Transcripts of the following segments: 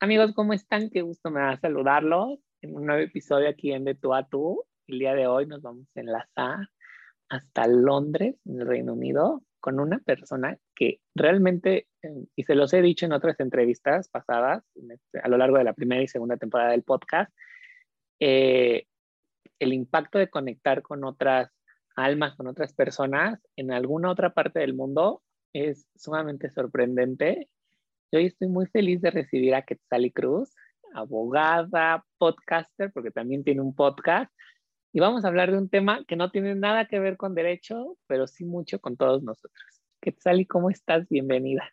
Amigos, ¿cómo están? Qué gusto me da saludarlos en un nuevo episodio aquí en De Tú a Tú. El día de hoy nos vamos a enlazar hasta Londres, en el Reino Unido, con una persona que realmente, eh, y se los he dicho en otras entrevistas pasadas, este, a lo largo de la primera y segunda temporada del podcast, eh, el impacto de conectar con otras almas, con otras personas en alguna otra parte del mundo es sumamente sorprendente hoy estoy muy feliz de recibir a Quetzali Cruz, abogada, podcaster, porque también tiene un podcast. Y vamos a hablar de un tema que no tiene nada que ver con derecho, pero sí mucho con todos nosotros. Quetzali, ¿cómo estás? Bienvenida.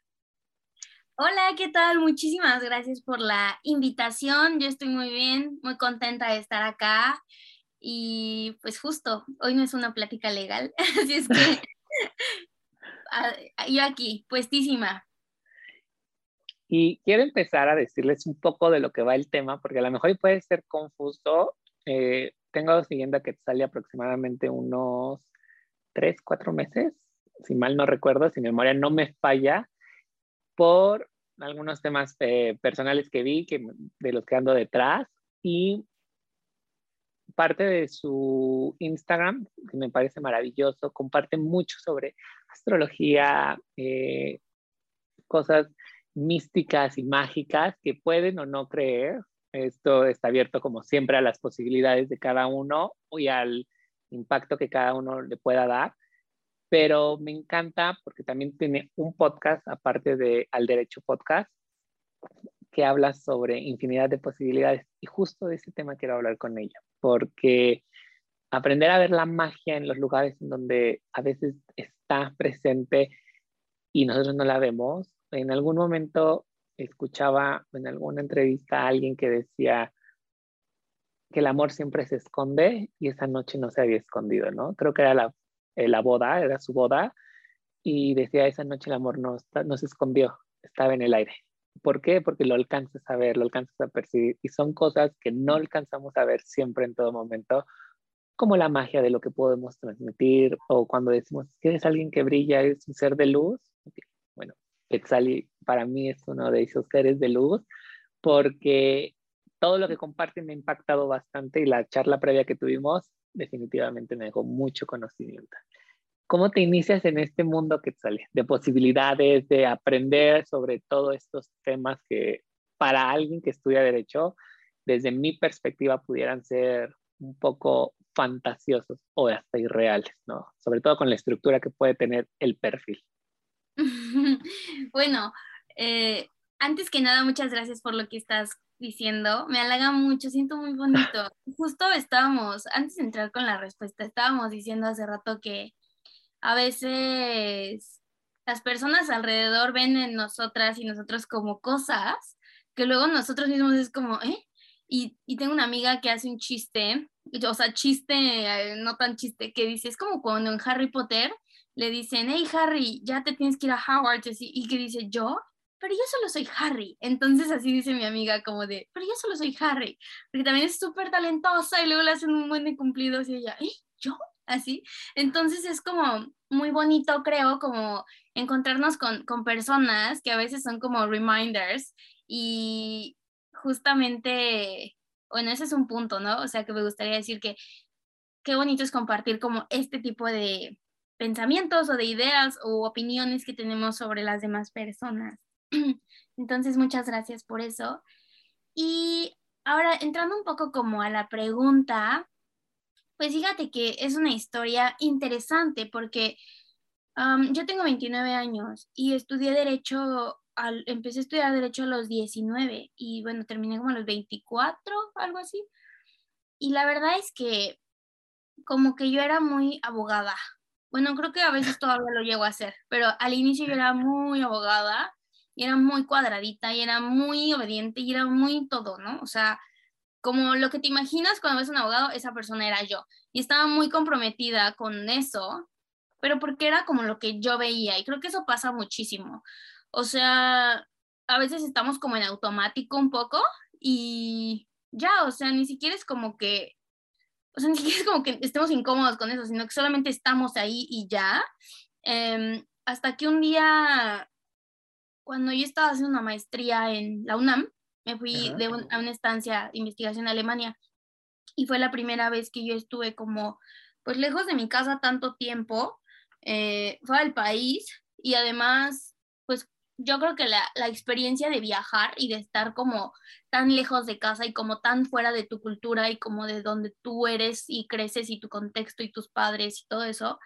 Hola, ¿qué tal? Muchísimas gracias por la invitación. Yo estoy muy bien, muy contenta de estar acá. Y pues justo, hoy no es una plática legal, así es que ah, yo aquí, puestísima, y quiero empezar a decirles un poco de lo que va el tema, porque a lo mejor puede ser confuso. Eh, tengo siguiendo que sale aproximadamente unos tres, cuatro meses, si mal no recuerdo, si mi memoria no me falla, por algunos temas eh, personales que vi, que, de los que ando detrás, y parte de su Instagram, que me parece maravilloso, comparte mucho sobre astrología, eh, cosas místicas y mágicas que pueden o no creer. Esto está abierto como siempre a las posibilidades de cada uno y al impacto que cada uno le pueda dar. Pero me encanta porque también tiene un podcast, aparte de Al Derecho Podcast, que habla sobre infinidad de posibilidades. Y justo de ese tema quiero hablar con ella, porque aprender a ver la magia en los lugares en donde a veces está presente y nosotros no la vemos, en algún momento escuchaba en alguna entrevista a alguien que decía que el amor siempre se esconde y esa noche no se había escondido, ¿no? Creo que era la, eh, boda, era su boda, y decía, esa noche el amor no, se escondió, estaba en el aire. ¿Por qué? Porque lo alcanzas a ver, lo alcanzas a percibir, y son cosas que no alcanzamos a ver siempre en todo momento, como la magia de lo que podemos transmitir, o cuando decimos que eres alguien que brilla, es un ser de luz, Quetzali para mí es uno de esos seres de luz porque todo lo que comparte me ha impactado bastante y la charla previa que tuvimos definitivamente me dejó mucho conocimiento. ¿Cómo te inicias en este mundo Quetzali? De posibilidades, de aprender sobre todos estos temas que para alguien que estudia derecho, desde mi perspectiva, pudieran ser un poco fantasiosos o hasta irreales, ¿no? Sobre todo con la estructura que puede tener el perfil. bueno, eh, antes que nada, muchas gracias por lo que estás diciendo. Me halaga mucho, siento muy bonito. Justo estábamos, antes de entrar con la respuesta, estábamos diciendo hace rato que a veces las personas alrededor ven en nosotras y nosotros como cosas que luego nosotros mismos es como, ¿eh? Y, y tengo una amiga que hace un chiste, o sea, chiste, eh, no tan chiste, que dice, es como cuando en Harry Potter le dicen, hey Harry, ya te tienes que ir a Howard, y que dice, ¿yo? Pero yo solo soy Harry. Entonces así dice mi amiga como de, pero yo solo soy Harry, porque también es súper talentosa y luego le hacen un buen de cumplidos y ella, ¿eh? ¿Yo? Así. Entonces es como muy bonito, creo, como encontrarnos con, con personas que a veces son como reminders y justamente, bueno, ese es un punto, ¿no? O sea, que me gustaría decir que qué bonito es compartir como este tipo de, pensamientos o de ideas o opiniones que tenemos sobre las demás personas. Entonces, muchas gracias por eso. Y ahora, entrando un poco como a la pregunta, pues fíjate que es una historia interesante porque yo tengo 29 años y estudié derecho, al, empecé a estudiar derecho a los 19 y bueno, terminé como a los 24, algo así. Y la verdad es que como que yo era muy abogada, bueno, creo que a veces todavía lo llego a hacer, pero al inicio yo era muy abogada y era muy cuadradita y era muy obediente y era muy todo, ¿no? O sea, como lo que te imaginas cuando ves un abogado, esa persona era yo. Y estaba muy comprometida con eso, pero porque era como lo que yo veía. Y creo que eso pasa muchísimo. O sea, a veces estamos como en automático un poco y ya, o sea, ni siquiera es como que, o sea, ni siquiera es como que estemos incómodos con eso, sino que solamente estamos ahí y ya. Em, hasta que un día, cuando yo estaba haciendo una maestría en la UNAM, me fui de a una estancia de investigación en Alemania. Y fue la primera vez que yo estuve como, pues lejos de mi casa tanto tiempo, eh, fue al país. Y además, pues yo creo que la, la, experiencia de viajar y de estar como tan lejos de casa y como tan fuera de tu cultura y como de donde tú eres y creces y tu contexto y tus padres y todo eso,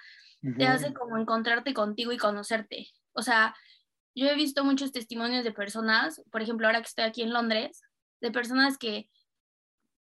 te hace como encontrarte contigo y conocerte. O sea, yo he visto muchos testimonios de personas, por ejemplo, ahora que estoy aquí en Londres, de personas que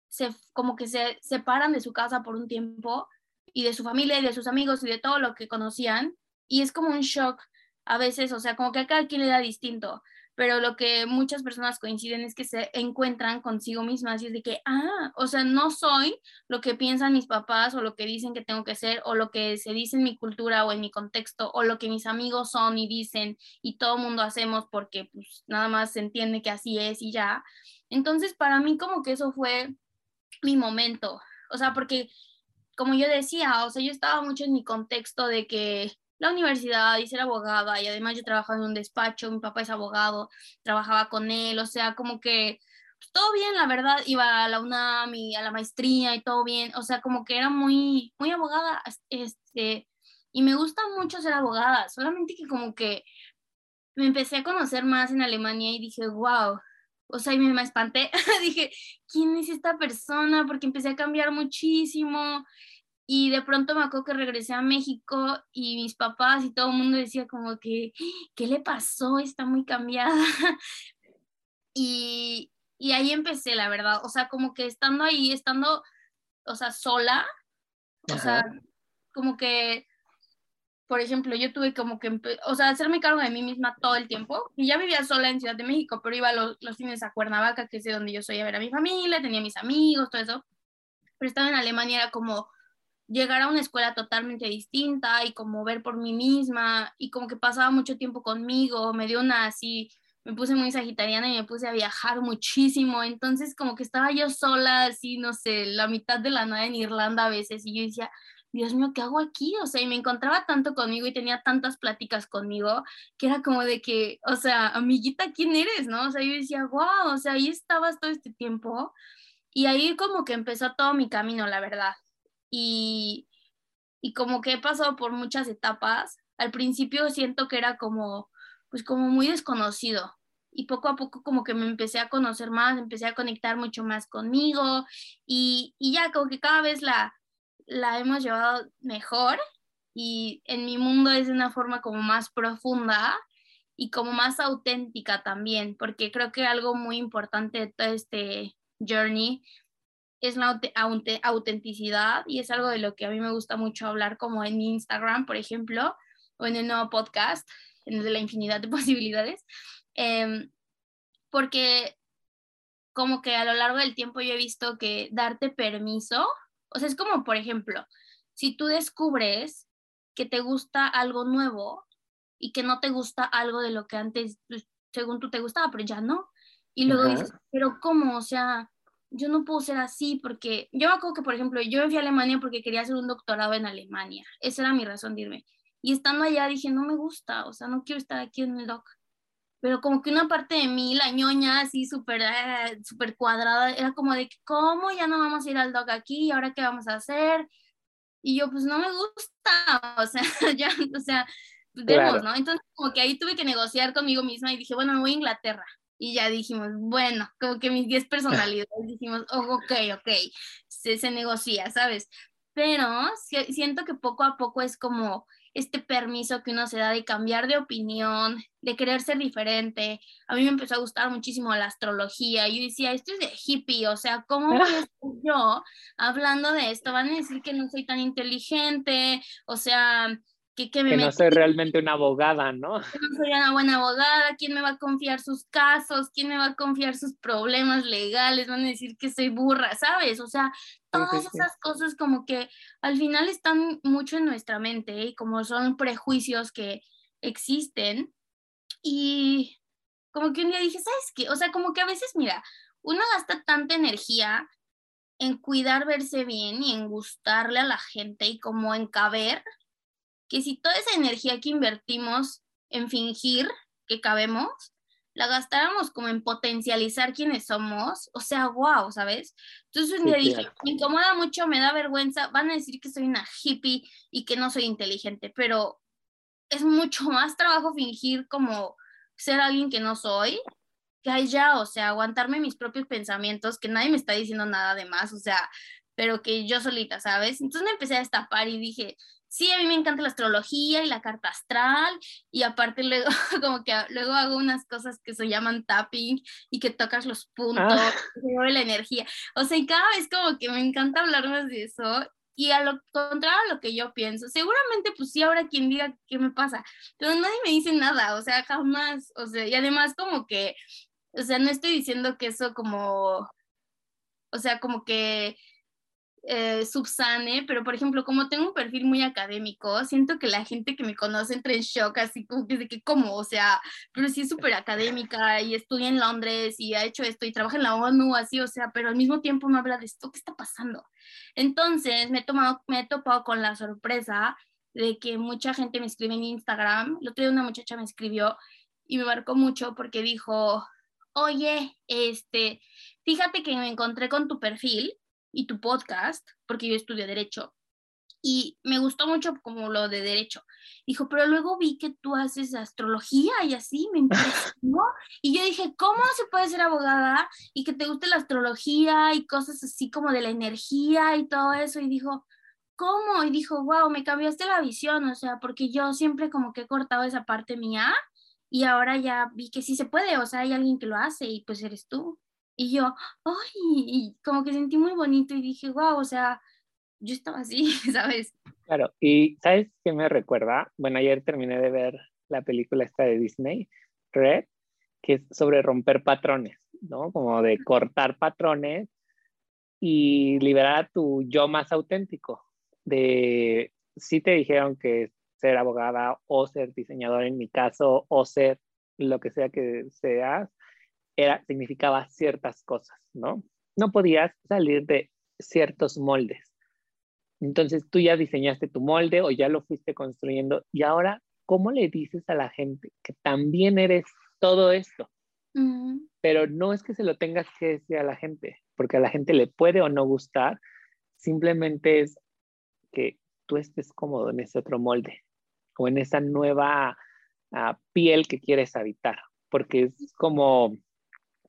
se, como que se separan de su casa por un tiempo y de su familia y de sus amigos y de todo lo que conocían, y es como un shock a veces, o sea, como que a cada quien le da distinto pero lo que muchas personas coinciden es que se encuentran consigo mismas y es de que, ah, o sea, no soy lo que piensan mis papás o lo que dicen que tengo que ser o lo que se dice en mi cultura o en mi contexto o lo que mis amigos son y dicen y todo mundo hacemos porque pues nada más se entiende que así es y ya. Entonces, para mí como que eso fue mi momento, o sea, porque como yo decía, o sea, yo estaba mucho en mi contexto de que la universidad y ser abogada y además yo trabajaba en un despacho, mi papá es abogado, trabajaba con él, o sea, como que pues, todo bien, la verdad, iba a la UNAM y a la maestría y todo bien, o sea, como que era muy, muy abogada, este, y me gusta mucho ser abogada, solamente que como que me empecé a conocer más en Alemania y dije, wow, o sea, y me, me espanté, dije, ¿quién es esta persona? Porque empecé a cambiar muchísimo y de pronto me acuerdo que regresé a México y mis papás y todo el mundo decía como que, ¿qué le pasó? Está muy cambiada. y, y ahí empecé, la verdad. O sea, como que estando ahí, estando, o sea, sola, o sea, como que, por ejemplo, yo tuve como que, o sea, hacerme cargo de mí misma todo el tiempo. Y ya vivía sola en Ciudad de México, pero iba los, los fines a Cuernavaca, que es de donde yo soy, a ver a mi familia, tenía mis amigos, todo eso. Pero estaba en Alemania, era como llegar a una escuela totalmente distinta y como ver por mí misma y como que pasaba mucho tiempo conmigo, me dio una así, me puse muy sagitariana y me puse a viajar muchísimo, entonces como que estaba yo sola, así, no sé, la mitad de la nada en Irlanda a veces y yo decía, Dios mío, ¿qué hago aquí? O sea, y me encontraba tanto conmigo y tenía tantas pláticas conmigo que era como de que, o sea, amiguita, ¿quién eres? ¿No? O sea, yo decía, wow, o sea, ahí estabas todo este tiempo. Y ahí como que empezó todo mi camino, la verdad y, y como que he pasado por muchas etapas. Al principio siento que era como, pues como muy desconocido y poco a poco como que me empecé a conocer más, empecé a conectar mucho más conmigo y, y ya como que cada vez la, la hemos llevado mejor y en mi mundo es de una forma como más profunda y como más auténtica también, porque creo que algo muy importante de todo este journey es la autenticidad y es algo de lo que a mí me gusta mucho hablar como en mi Instagram, por ejemplo, o en el nuevo podcast, en el de la infinidad de posibilidades, em, porque como que a lo largo del tiempo yo he visto que darte permiso, o sea, es como, por ejemplo, si tú descubres que te gusta algo nuevo y que no te gusta algo de lo que antes, pues, según tú te gustaba, pero ya no. Y luego dices, pero ¿cómo? O sea, yo no puedo ser así porque yo me acuerdo que, por ejemplo, yo me fui a Alemania porque quería hacer un doctorado en Alemania. Esa era mi razón de irme. Y estando allá dije, no me gusta, o sea, no quiero estar aquí en el doc. Pero como que una parte de mí, la ñoña, así súper eh, super cuadrada, era como de, ¿cómo ya no vamos a ir al doc aquí? ¿Y ahora qué vamos a hacer? Y yo, pues no me gusta, o sea, ya, o sea, vemos, ¿no? Entonces como que ahí tuve que negociar conmigo misma y dije, bueno, me voy a Inglaterra y ya dijimos, bueno, como que mis 10 personalidades, dijimos, oh, ok, ok, se, se negocia, ¿sabes? Pero siento que poco a poco es como este permiso que uno se da de cambiar de opinión, de querer ser diferente. A mí me empezó a gustar muchísimo la astrología. Yo decía, esto es de hippie, o sea, ¿cómo voy a yo hablando de esto? Van a decir que no soy tan inteligente, o sea, que, que, me no soy realmente una abogada, ¿no? No soy una buena abogada, ¿quién me va a confiar sus casos? ¿Quién me va a confiar sus problemas legales? Van a decir que soy burra, ¿sabes? O sea, todas esas cosas como que al final están mucho en nuestra mente y como son prejuicios que existen. Y como que un día dije, ¿sabes qué? O sea, como que a veces, mira, uno gasta tanta energía en cuidar verse bien y en gustarle a la gente y como en caber que si toda esa energía que invertimos en fingir que cabemos, la gastáramos como en potencializar quiénes somos, o sea, wow, ¿sabes? Entonces un día dije, me incomoda mucho, me da vergüenza, van a decir que soy una hippie y que no soy inteligente, pero es mucho más trabajo fingir como ser alguien que no soy, que ya, o sea, aguantarme mis propios pensamientos, que nadie me está diciendo nada de más, o sea, pero que yo solita, ¿sabes? Entonces me empecé a destapar y dije, sí, a mí me encanta la astrología y la carta astral y aparte luego como que luego hago unas cosas que se llaman tapping y que tocas los puntos, ah. la energía. O sea, y cada vez como que me encanta hablar más de eso y a lo contrario a lo que yo pienso, seguramente pues sí habrá quien diga qué me pasa, pero nadie me dice nada, o sea, jamás, o sea, y además como que, o sea, no estoy diciendo que eso como, o sea, como que eh, subsane, pero por ejemplo, como tengo un perfil muy académico, siento que la gente que me conoce entra en shock, así como que de que, ¿cómo? O sea, pero sí es súper académica y estudia en Londres y ha hecho esto y trabaja en la ONU, así, o sea, pero al mismo tiempo me habla de esto, ¿qué está pasando? Entonces, me he, tomado, me he topado con la sorpresa de que mucha gente me escribe en Instagram. El otro día una muchacha me escribió y me marcó mucho porque dijo, oye, este, fíjate que me encontré con tu perfil y tu podcast, porque yo estudio derecho, y me gustó mucho como lo de derecho. Dijo, pero luego vi que tú haces astrología y así me impresionó. y yo dije, ¿cómo se puede ser abogada y que te guste la astrología y cosas así como de la energía y todo eso? Y dijo, ¿cómo? Y dijo, wow, me cambiaste la visión, o sea, porque yo siempre como que he cortado esa parte mía y ahora ya vi que sí se puede, o sea, hay alguien que lo hace y pues eres tú. Y yo, ay, y como que sentí muy bonito y dije, wow, o sea, yo estaba así, ¿sabes? Claro, y ¿sabes qué me recuerda? Bueno, ayer terminé de ver la película esta de Disney, Red, que es sobre romper patrones, ¿no? Como de cortar patrones y liberar a tu yo más auténtico. De si te dijeron que ser abogada o ser diseñador en mi caso, o ser lo que sea que seas, era, significaba ciertas cosas, ¿no? No podías salir de ciertos moldes. Entonces tú ya diseñaste tu molde o ya lo fuiste construyendo y ahora, ¿cómo le dices a la gente que también eres todo esto? Pero no es que se lo tengas que decir a la gente, porque a la gente le puede o no gustar, simplemente es que tú estés cómodo en ese otro molde o en esa nueva ah, piel que quieres habitar, porque es como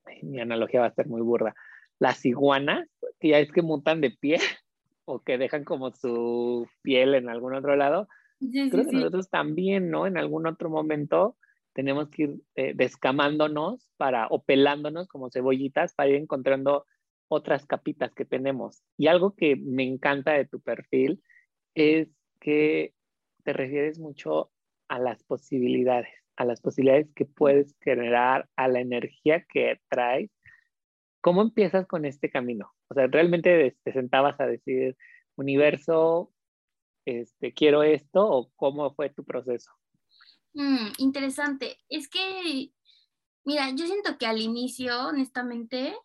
mi analogía va a ser muy burda, las iguanas, que ya es que mutan de piel o que dejan como su piel en algún otro lado, creo que nosotros también, ¿no? En algún otro momento tenemos que ir eh, descamándonos para, o pelándonos como cebollitas para ir encontrando otras capitas que tenemos. Y algo que me encanta de tu perfil es que te refieres mucho a las posibilidades a las posibilidades que puedes generar, a la energía que traes. ¿Cómo empiezas con este camino? O sea, ¿realmente te sentabas a decir, universo, este, quiero esto o cómo fue tu proceso? Mm, interesante. Es que, mira, yo siento que al inicio, honestamente,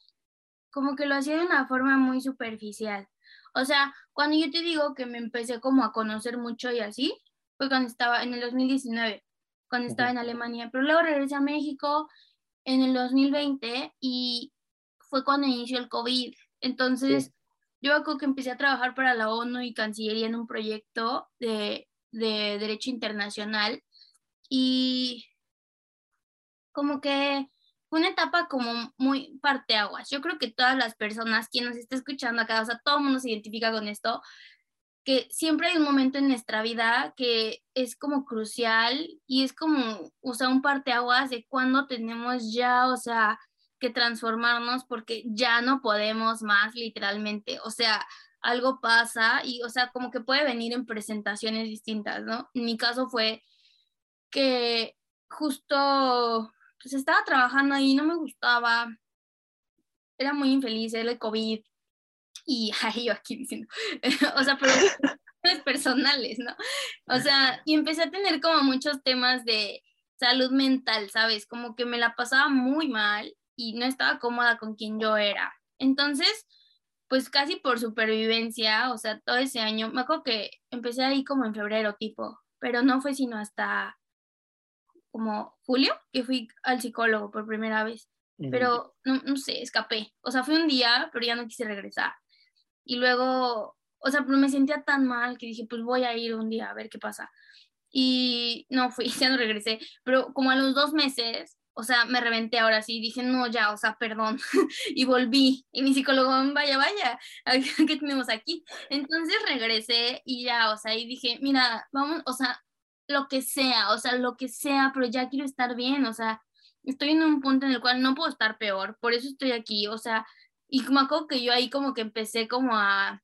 como que lo hacía de una forma muy superficial. O sea, cuando yo te digo que me empecé como a conocer mucho y así, fue cuando estaba en el 2019 cuando estaba en Alemania, pero luego regresé a México en el 2020 y fue cuando inició el COVID. Entonces, yo creo que empecé a trabajar para la ONU y Cancillería en un proyecto de, de Derecho Internacional y como que fue una etapa como muy parteaguas. Yo creo que todas las personas, quien nos está escuchando acá, o sea, todo el mundo se identifica con esto, que siempre hay un momento en nuestra vida que es como crucial y es como, o sea, un parteaguas de cuando tenemos ya, o sea, que transformarnos porque ya no podemos más literalmente. O sea, algo pasa y, o sea, como que puede venir en presentaciones distintas, ¿no? En mi caso fue que justo, pues estaba trabajando ahí, no me gustaba, era muy infeliz, era el COVID y, ay, yo aquí diciendo, o sea, pero personales, ¿no? O sea, y empecé a tener como muchos temas de salud mental, ¿sabes? Como que me la pasaba muy mal y no estaba cómoda con quien yo era. Entonces, pues casi por supervivencia, o sea, todo ese año, me acuerdo que empecé ahí como en febrero tipo, pero no fue sino hasta como julio que fui al psicólogo por primera vez. Pero no, no sé, escapé. O sea, fue un día, pero ya no quise regresar. Y luego, o sea, me sentía tan mal que dije, pues voy a ir un día a ver qué pasa. Y no fui, ya no regresé. Pero como a los dos meses, o sea, me reventé ahora sí, dije, no, ya, o sea, perdón, y volví, y mi psicólogo, vaya, vaya, ¿qué tenemos aquí? Entonces regresé y ya, o sea, y dije, mira, vamos, o sea, lo que sea, o sea, lo que sea, pero ya quiero estar bien, o sea, estoy en un punto en el cual no puedo estar peor, por eso estoy aquí, o sea, y me acuerdo que yo ahí como que empecé como a,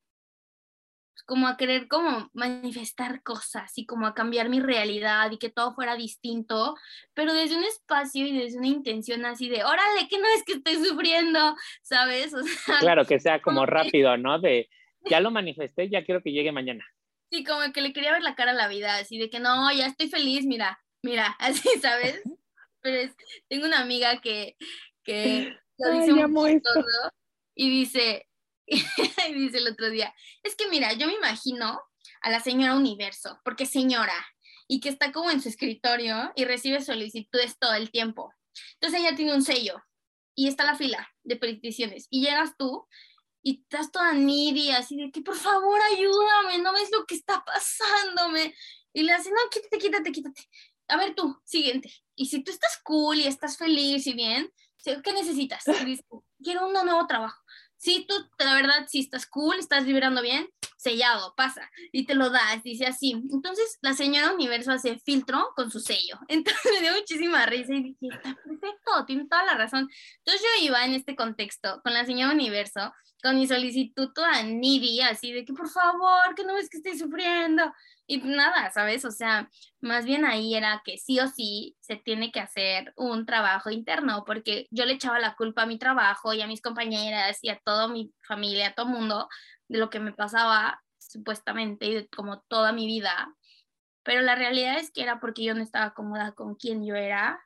como a querer como manifestar cosas y como a cambiar mi realidad y que todo fuera distinto, pero desde un espacio y desde una intención así de, órale, que no es que estoy sufriendo, ¿sabes? claro, que sea como, rápido, ¿no? De, ya lo manifesté, ya quiero que llegue mañana. Sí, como que le quería ver la cara a la vida, así de que no, ya estoy feliz, mira, mira, así, ¿sabes? Pero es, tengo una amiga que, que lo dice muy todo y dice, y dice el otro día, es que mira, yo me imagino a la señora Universo, porque señora, y que está como en su escritorio y recibe solicitudes todo el tiempo. Entonces ella tiene un sello y está la fila de peticiones y llegas tú y estás toda needy, así de que por favor ayúdame, no ves lo que está pasándome. Y le hace, no, quítate, quítate, quítate. A ver tú, siguiente. Y si tú estás cool y estás feliz y bien, ¿qué necesitas? dice, quiero un nuevo trabajo si tú, la verdad, si estás cool, estás vibrando bien, sellado, pasa, y te lo das, dice así. Entonces, la señora Universo hace filtro con su sello. Entonces, me dio muchísima risa y dije, está perfecto, tiene toda la razón. Entonces, yo iba en este contexto con la señora Universo, con mi solicitud toda needy, así de que, por favor, que no ves que estoy sufriendo. Y nada, ¿sabes? O sea, más bien ahí era que sí o sí se tiene que hacer un trabajo interno, porque yo le echaba la culpa a mi trabajo y a mis compañeras y a toda mi familia, a todo mundo, de lo que me pasaba supuestamente y de como toda mi vida. Pero la realidad es que era porque yo no estaba cómoda con quien yo era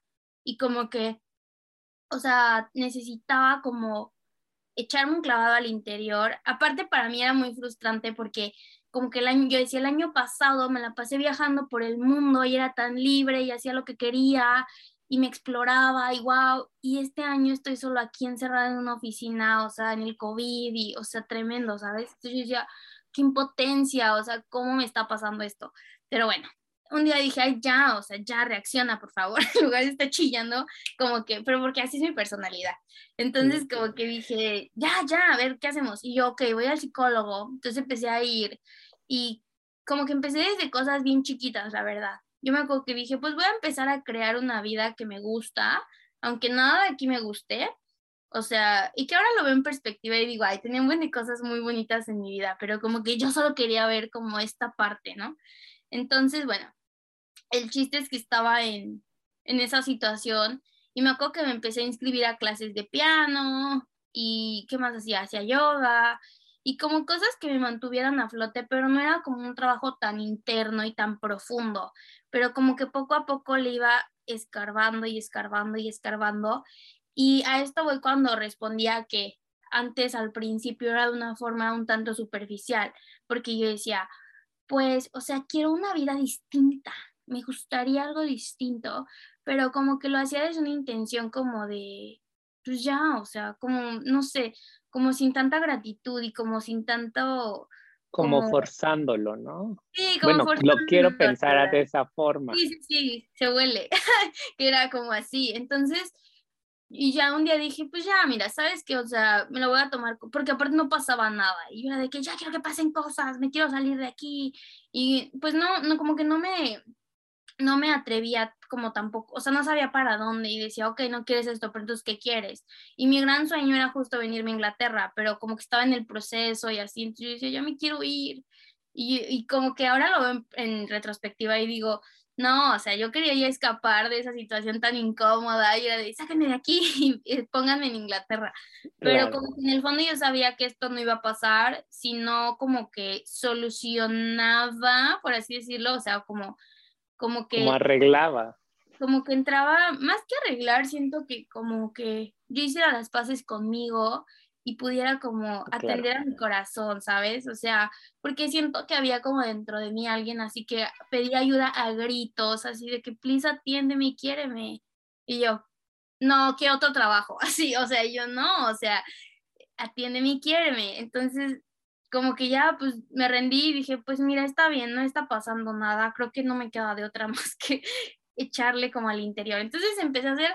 y como que, o sea, necesitaba como echarme un clavado al interior. Aparte para mí era muy frustrante porque como que el año, yo decía, el año pasado me la pasé viajando por el mundo y era tan libre y hacía lo que quería y me exploraba y wow, y este año estoy solo aquí encerrada en una oficina, o sea, en el COVID y, o sea, tremendo, ¿sabes? Entonces yo decía, qué impotencia, o sea, ¿cómo me está pasando esto? Pero bueno, un día dije, ay, ya, o sea, ya reacciona, por favor, en lugar de estar chillando, como que, pero porque así es mi personalidad. Entonces, como que dije, ya, ya, a ver, ¿qué hacemos? Y yo, ok, voy al psicólogo. Entonces empecé a ir y como que empecé desde cosas bien chiquitas, la verdad. Yo me acuerdo que dije, pues voy a empezar a crear una vida que me gusta, aunque nada de aquí me guste. O sea, y que ahora lo veo en perspectiva y digo, ay, tenía un buen de cosas muy bonitas en mi vida, pero como que yo solo quería ver como esta parte, ¿no? Entonces, bueno, el chiste es que estaba en, en esa situación y me acuerdo que me empecé a inscribir a clases de piano y qué más hacía, hacía yoga y como cosas que me mantuvieran a flote, pero no era como un trabajo tan interno y tan profundo, pero como que poco a poco le iba escarbando y escarbando y escarbando. Y a esto voy cuando respondía que antes al principio era de una forma un tanto superficial, porque yo decía, pues, o sea, quiero una vida distinta, me gustaría algo distinto, pero como que lo hacía desde una intención como de, pues ya, o sea, como, no sé, como sin tanta gratitud y como sin tanto... Como, forzándolo, ¿no? Sí, como bueno, lo quiero pensar de esa forma. Sí, sí, sí, se huele, que era como así. Entonces, y ya un día dije, pues ya, mira, ¿sabes qué? O sea, me lo voy a tomar, porque aparte no pasaba nada. Y yo era de que ya quiero que pasen cosas, me quiero salir de aquí. Y pues no, no, como que no me, no me atrevía como tampoco, o sea, no sabía para dónde y decía, ok, no quieres esto, pero entonces, ¿qué quieres? Y mi gran sueño era justo venirme a Inglaterra, pero como que estaba en el proceso y así, entonces yo decía, yo me quiero ir. Y, y como que ahora lo veo en, retrospectiva y digo, no, o sea, yo quería ya escapar de esa situación tan incómoda y era de, sáquenme de aquí y, pónganme en Inglaterra. Pero como que en el fondo yo sabía que esto no iba a pasar, sino como que solucionaba, por así decirlo, o sea, como como que... Como arreglaba. Como que entraba, más que arreglar, siento que como que yo hiciera las paces conmigo y pudiera como atender a mi corazón, ¿sabes? O sea, porque siento que había como dentro de mí alguien así que pedía ayuda a gritos, así de que, please atiéndeme y quiéreme. Y yo, no, ¿qué otro trabajo? Así, o sea, yo no, o sea, atiéndeme y quiéreme. Entonces, como que ya pues me rendí y dije, pues mira, está bien, no está pasando nada, creo que no me queda de otra más que echarle como al interior. Entonces empecé a hacer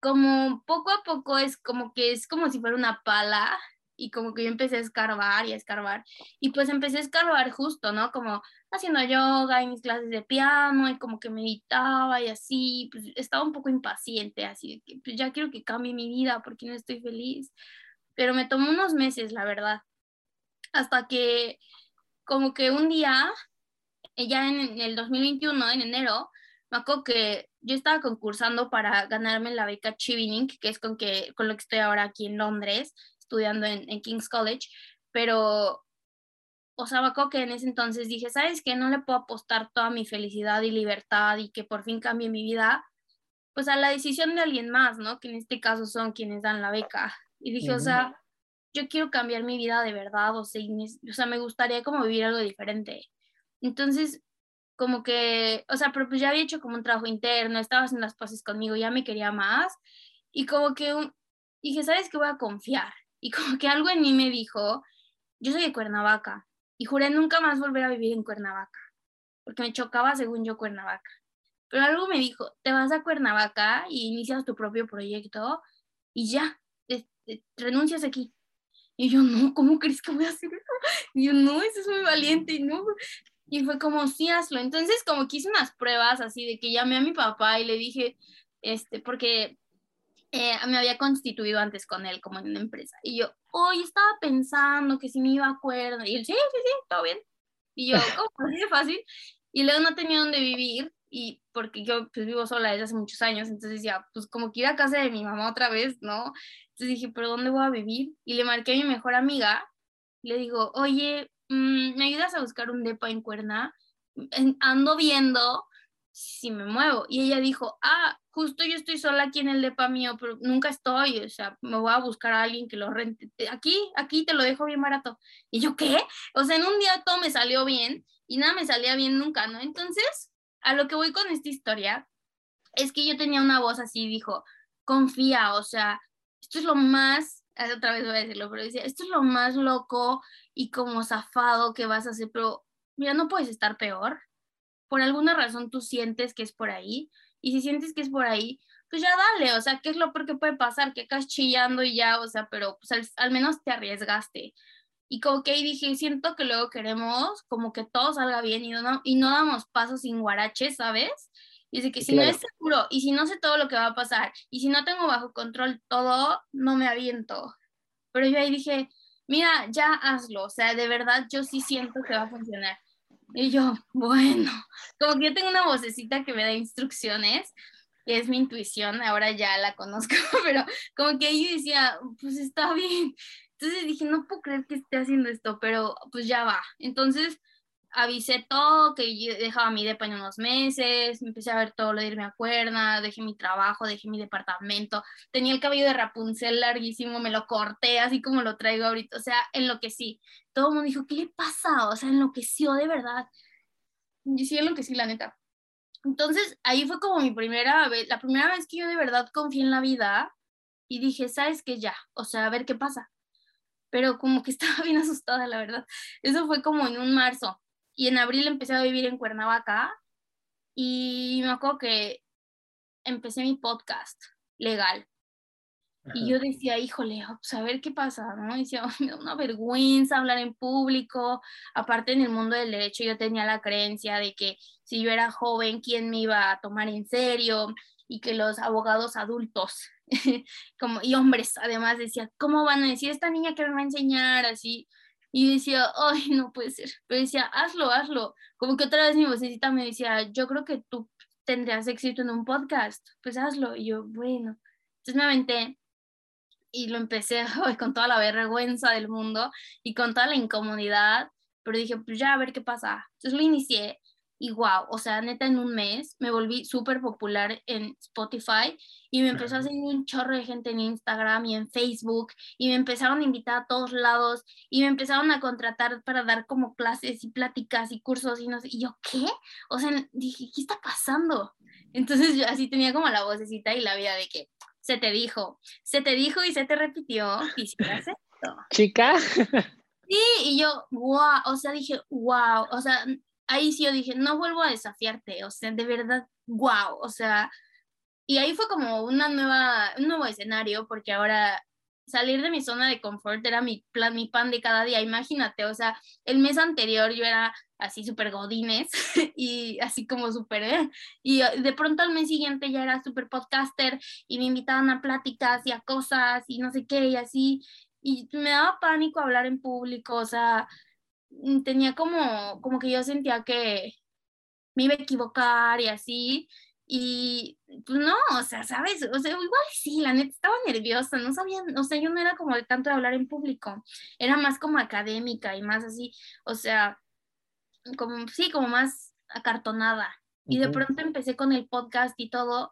como poco a poco es como que es como si fuera una pala y como que yo empecé a escarbar y a escarbar y pues empecé a escarbar justo, ¿no? Como haciendo yoga y mis clases de piano y como que meditaba y así, pues estaba un poco impaciente, así que pues ya quiero que cambie mi vida porque no estoy feliz, pero me tomó unos meses, la verdad hasta que como que un día, ya en el 2021, en enero, me acuerdo que yo estaba concursando para ganarme la beca Chevening, que es con, que, con lo que estoy ahora aquí en Londres, estudiando en, en King's College, pero, o sea, me acuerdo que en ese entonces dije, ¿sabes qué? No le puedo apostar toda mi felicidad y libertad y que por fin cambie mi vida, pues a la decisión de alguien más, ¿no? Que en este caso son quienes dan la beca. Y dije, o sea, yo quiero cambiar mi vida de verdad, o sea, o sea, me gustaría como vivir algo diferente. Entonces, como que, o sea, pero pues ya había hecho como un trabajo interno, estaba haciendo las paces conmigo, ya me quería más, y como que dije, ¿sabes qué? Voy a confiar. Y como que algo en mí me dijo, yo soy de Cuernavaca, y juré nunca más volver a vivir en Cuernavaca, porque me chocaba según yo Cuernavaca. Pero algo me dijo, te vas a Cuernavaca y inicias tu propio proyecto y ya, renuncias aquí. Y yo, no, ¿cómo crees que voy a hacer eso? Y yo, no, eso es muy valiente, y no. Y fue como, sí, hazlo. Entonces, como que hice unas pruebas así de que llamé a mi papá y le dije, este, porque eh, me había constituido antes con él como en una empresa. Y yo, hoy estaba pensando que si me iba a acuerdo. Y él, sí, sí, sí, todo bien. Y yo, ¿cómo? Así de fácil. Y luego no tenía dónde vivir y porque yo pues vivo sola desde hace muchos años, entonces decía, pues como que ir a casa de mi mamá otra vez, ¿no? Entonces dije, ¿pero dónde voy a vivir? Y le marqué a mi mejor amiga, le digo, oye, mm, ¿me ayudas a buscar un depa en Cuerna? Ando viendo si me muevo. Y ella dijo, ah, justo yo estoy sola aquí en el depa mío, pero nunca estoy, o sea, me voy a buscar a alguien que lo rente. Aquí, aquí te lo dejo bien barato. Y yo, ¿qué? O sea, en un día todo me salió bien y nada me salía bien nunca, ¿no? Entonces, a lo que voy con esta historia es que yo tenía una voz así, dijo, confía, o sea, esto es lo más, otra vez voy a decirlo, pero decía, esto es lo más loco y como zafado que vas a hacer, pero mira, no puedes estar peor. Por alguna razón tú sientes que es por ahí, y si sientes que es por ahí, pues ya dale, o sea, ¿qué es lo peor que puede pasar? Que acá chillando y ya, o sea, pero pues al, menos te arriesgaste. Y como que ahí dije, siento que luego queremos como que todo salga bien y no, y no damos pasos sin guarache, ¿sabes? Y dice que si no es seguro y si no sé todo lo que va a pasar y si no tengo bajo control todo, no me aviento. Pero yo ahí dije, mira, ya hazlo, o sea, de verdad yo sí siento que va a funcionar. Y yo, bueno, como que yo tengo una vocecita que me da instrucciones, que es mi intuición, ahora ya la conozco, pero como que ahí decía, pues está bien. Entonces dije, no puedo creer que esté haciendo esto, pero pues ya va. Entonces avisé todo, que dejaba mi depa en unos meses, empecé a ver todo lo de irme a cuerna, dejé mi trabajo, dejé mi departamento, tenía el cabello de Rapunzel larguísimo, me lo corté así como lo traigo ahorita, o sea, enloquecí. Todo el mundo dijo, ¿qué le pasa? O sea, enloqueció de verdad. Y sí, enloquecí, la neta. Entonces, ahí fue como mi primera vez, la primera vez que yo de verdad confié en la vida y dije, ¿sabes qué? Ya, o sea, a ver qué pasa. Pero como que estaba bien asustada, la verdad. Eso fue como en un marzo y en abril empecé a vivir en Cuernavaca y me acuerdo que empecé mi podcast legal. Y yo decía, híjole, pues a ver qué pasa, ¿no? Y decía, me da una vergüenza hablar en público. Aparte, en el mundo del derecho, yo tenía la creencia de que si yo era joven, ¿quién me iba a tomar en serio? Y que los abogados adultos, como, y hombres, además, decía, ¿cómo van a decir esta niña que me va a enseñar? Así. Y decía, ay, no puede ser. Pero decía, hazlo, hazlo. Como que otra vez mi vocecita me decía, yo creo que tú tendrías éxito en un podcast, pues hazlo. Y yo, bueno. Entonces me aventé y lo empecé con toda la vergüenza del mundo y con toda la incomodidad, pero dije, pues ya a ver qué pasa. Entonces lo inicié y wow, o sea, neta en un mes me volví súper popular en Spotify y me empezó a seguir un chorro de gente en Instagram y en Facebook y me empezaron a invitar a todos lados y me empezaron a contratar para dar como clases y pláticas y cursos y no sé, y yo, ¿qué? O sea, dije, ¿qué está pasando? Entonces yo así tenía como la vocecita y la vida de que, se te dijo, se te dijo y se te repitió, y esto. Chica. Sí, y yo, wow, o sea, dije, wow, o sea, ahí sí yo dije, no vuelvo a desafiarte, o sea, de verdad, wow, o sea, y ahí fue como una nueva, un nuevo escenario, porque ahora salir de mi zona de confort era mi plan, mi pan de cada día, imagínate, o sea, el mes anterior yo era así súper godines y así como súper, ¿eh? y de pronto al mes siguiente ya era súper podcaster y me invitaban a pláticas y a cosas y no sé qué y así, y me daba pánico hablar en público, o sea, tenía como, como que yo sentía que me iba a equivocar y así, y pues no, o sea, ¿sabes? O sea, igual sí, la neta estaba nerviosa, no sabía, o sea, yo no era como de tanto de hablar en público, era más como académica y más así, o sea, como, sí, como más acartonada. Y de pronto empecé con el podcast y todo,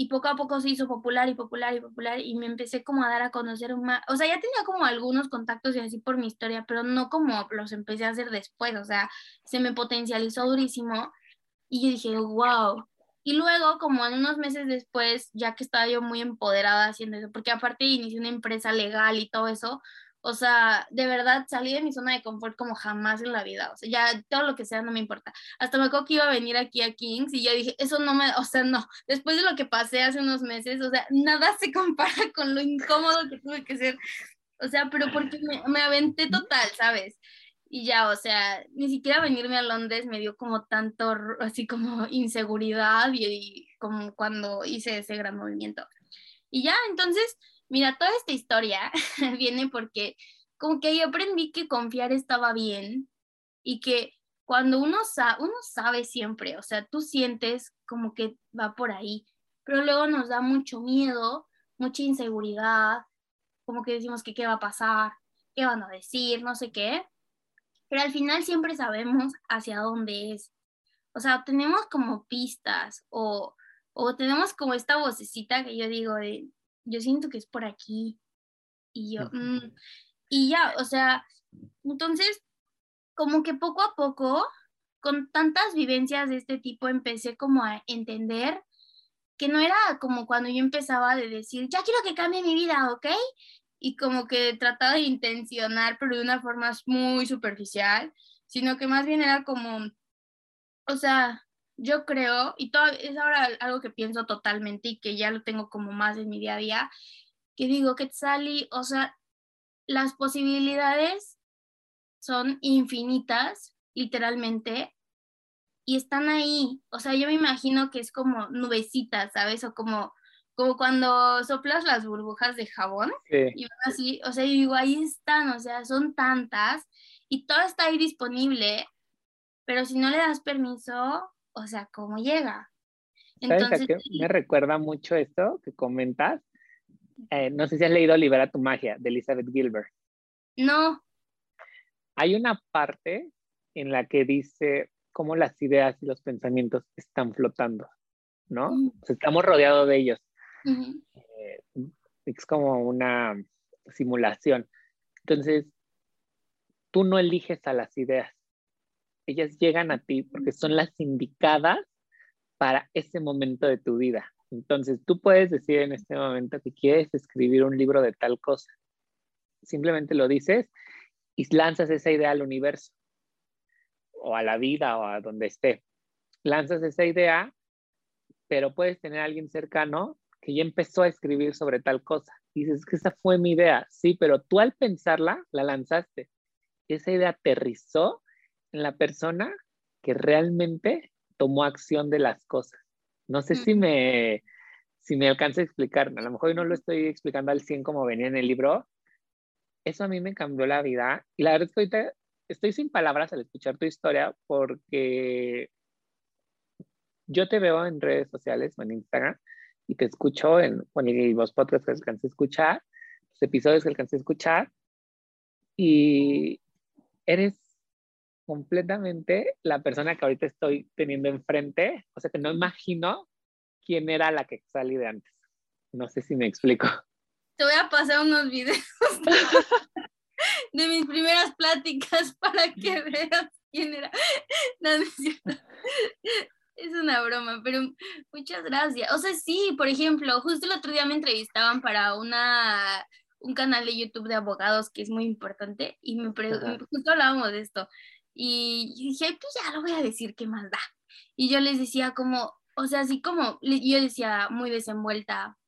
y poco a poco se hizo popular y popular y popular, y me empecé como a dar a conocer más, o sea, ya tenía como algunos contactos y así por mi historia, pero no como los empecé a hacer después, o sea, se me potencializó durísimo, y yo dije, wow, y luego, como en unos meses después, ya que estaba yo muy empoderada haciendo eso, porque aparte inicié una empresa legal y todo eso, o sea, de verdad salí de mi zona de confort como jamás en la vida. O sea, ya todo lo que sea no me importa. Hasta me acuerdo que iba a venir aquí a Kings y yo dije, eso no me, o sea, no. Después de lo que pasé hace unos meses, o sea, nada se compara con lo incómodo que tuve que ser. O sea, pero porque me, me aventé total, ¿sabes? y ya, o sea, ni siquiera venirme a Londres me dio como tanto, así como inseguridad y, como cuando hice ese gran movimiento. Y ya, entonces, mira, toda esta historia viene porque como que ahí aprendí que confiar estaba bien y que cuando uno, uno sabe siempre, o sea, tú sientes como que va por ahí, pero luego nos da mucho miedo, mucha inseguridad, como que decimos que qué va a pasar, qué van a decir, no sé qué pero al final siempre sabemos hacia dónde es. O sea, tenemos como pistas o, o tenemos como esta vocecita que yo digo de, yo siento que es por aquí. Y yo, mm", y ya, o sea, entonces, como que poco a poco, con tantas vivencias de este tipo, empecé como a entender que no era como cuando yo empezaba de decir, ya quiero que cambie mi vida, ¿ok? y como que trataba de intencionar, pero de una forma muy superficial, sino que más bien era como, o sea, yo creo, y todo, es ahora algo que pienso totalmente y que ya lo tengo como más en mi día a día, que digo, que Sally, o sea, las posibilidades son infinitas, literalmente, y están ahí. O sea, yo me imagino que es como nubecitas, ¿sabes? O como como cuando soplas las burbujas de jabón y así, o sea, digo, ahí están, o sea, son tantas y todo está ahí disponible, pero si no le das permiso, o sea, ¿cómo llega? Entonces, ¿Sabes me recuerda mucho esto que comentas? Eh, no sé si has leído Libera tu magia de Elizabeth Gilbert. No. Hay una parte en la que dice cómo las ideas y los pensamientos están flotando, ¿no? Mm. estamos rodeados de ellos. Eh, es como una simulación. Entonces, tú no eliges a las ideas. Ellas llegan a ti porque son las indicadas para ese momento de tu vida. Entonces, tú puedes decir en este momento que quieres escribir un libro de tal cosa. Simplemente lo dices y lanzas esa idea al universo o a la vida o a donde esté. Lanzas esa idea, pero puedes tener alguien cercano que ya empezó a escribir sobre tal cosa. Dices, que esa fue mi idea, sí, pero tú al pensarla, la lanzaste. Esa idea aterrizó en la persona que realmente tomó acción de las cosas. No sé si me, si me alcanza a explicar, a lo mejor no lo estoy explicando al 100 como venía en el libro. Eso a mí me cambió la vida. Y la verdad es que ahorita estoy sin palabras al escuchar tu historia porque yo te veo en redes sociales o en Instagram y te escucho en bueno, y los podcasts que alcancé a escuchar, los episodios que alcancé a escuchar y eres completamente la persona que ahorita estoy teniendo enfrente, o sea que no imagino quién era la que salí de antes. No sé si me explico. Te voy a pasar unos videos de mis primeras pláticas para que veas quién era. No, no es cierto. Es una broma, pero muchas gracias. O sea, sí, por ejemplo, justo el otro día me entrevistaban para una, un canal de YouTube de abogados que es muy importante y me justo hablábamos de esto. Y dije, pues ya lo voy a decir, ¿qué más da? Y yo les decía como, o sea, así como, yo decía muy desenvuelta,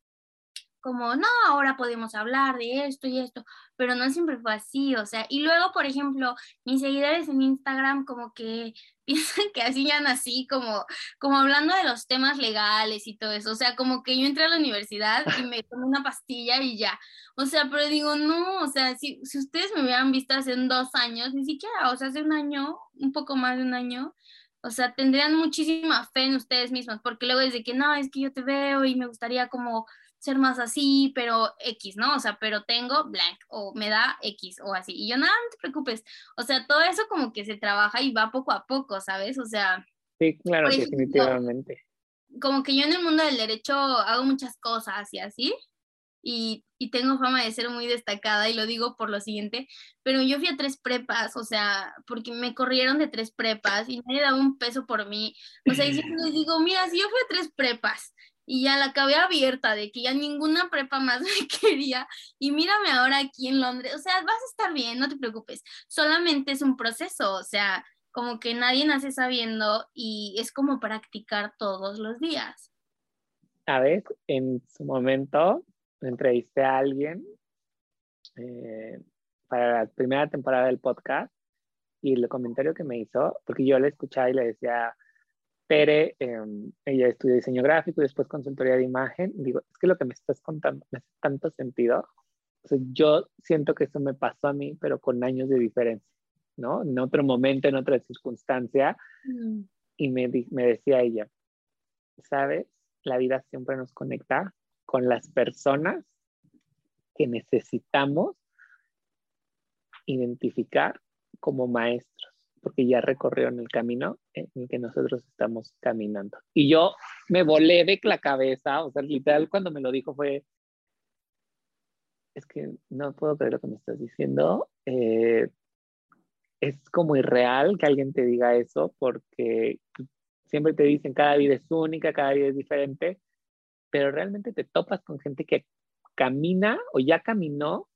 como, no, ahora podemos hablar de esto y esto, pero no siempre fue así, o sea, y luego, por ejemplo, mis seguidores en Instagram como que piensan que así ya nací, como, como hablando de los temas legales y todo eso, o sea, como que yo entré a la universidad y me tomé una pastilla y ya, o sea, pero digo, no, o sea, si, si ustedes me hubieran visto hace dos años, ni siquiera, o sea, hace un año, un poco más de un año, o sea, tendrían muchísima fe en ustedes mismos, porque luego desde que no, es que yo te veo y me gustaría como ser más así, pero X, ¿no? O sea, pero tengo blank o me da X o así. Y yo, nada, no te preocupes. O sea, todo eso como que se trabaja y va poco a poco, ¿sabes? O sea. Sí, claro, definitivamente. Como que yo en el mundo del derecho hago muchas cosas y así. Y, y, tengo fama de ser muy destacada y lo digo por lo siguiente, pero yo fui a tres prepas, o sea, porque me corrieron de tres prepas y nadie daba un peso por mí. O sea, y siempre les digo, mira, si yo fui a tres prepas y ya la acabé abierta de que ya ninguna prepa más me quería y mírame ahora aquí en Londres, o sea, vas a estar bien, no te preocupes, solamente es un proceso, o sea, como que nadie nace sabiendo y es como practicar todos los días. A ver, en su momento entrevisté a alguien eh, para la primera temporada del podcast y el comentario que me hizo, porque yo le escuchaba y le decía, Tere, em, ella estudió diseño gráfico y después consultoría de imagen. Digo, es que lo que me estás contando me hace tanto sentido. yo siento que eso me pasó a mí, pero con años de diferencia, ¿no? En otro momento, en otra circunstancia. Mm. Y me, me decía ella, ¿sabes? La vida siempre nos conecta con las personas que necesitamos identificar como maestros porque ya recorrieron el camino en el que nosotros estamos caminando. Y yo me volé de la cabeza, o sea, literal cuando me lo dijo fue, es que no puedo creer lo que me estás diciendo. Eh, es como irreal que alguien te diga eso porque siempre te dicen cada vida es única, cada vida es diferente, pero realmente te topas con gente que camina o ya caminó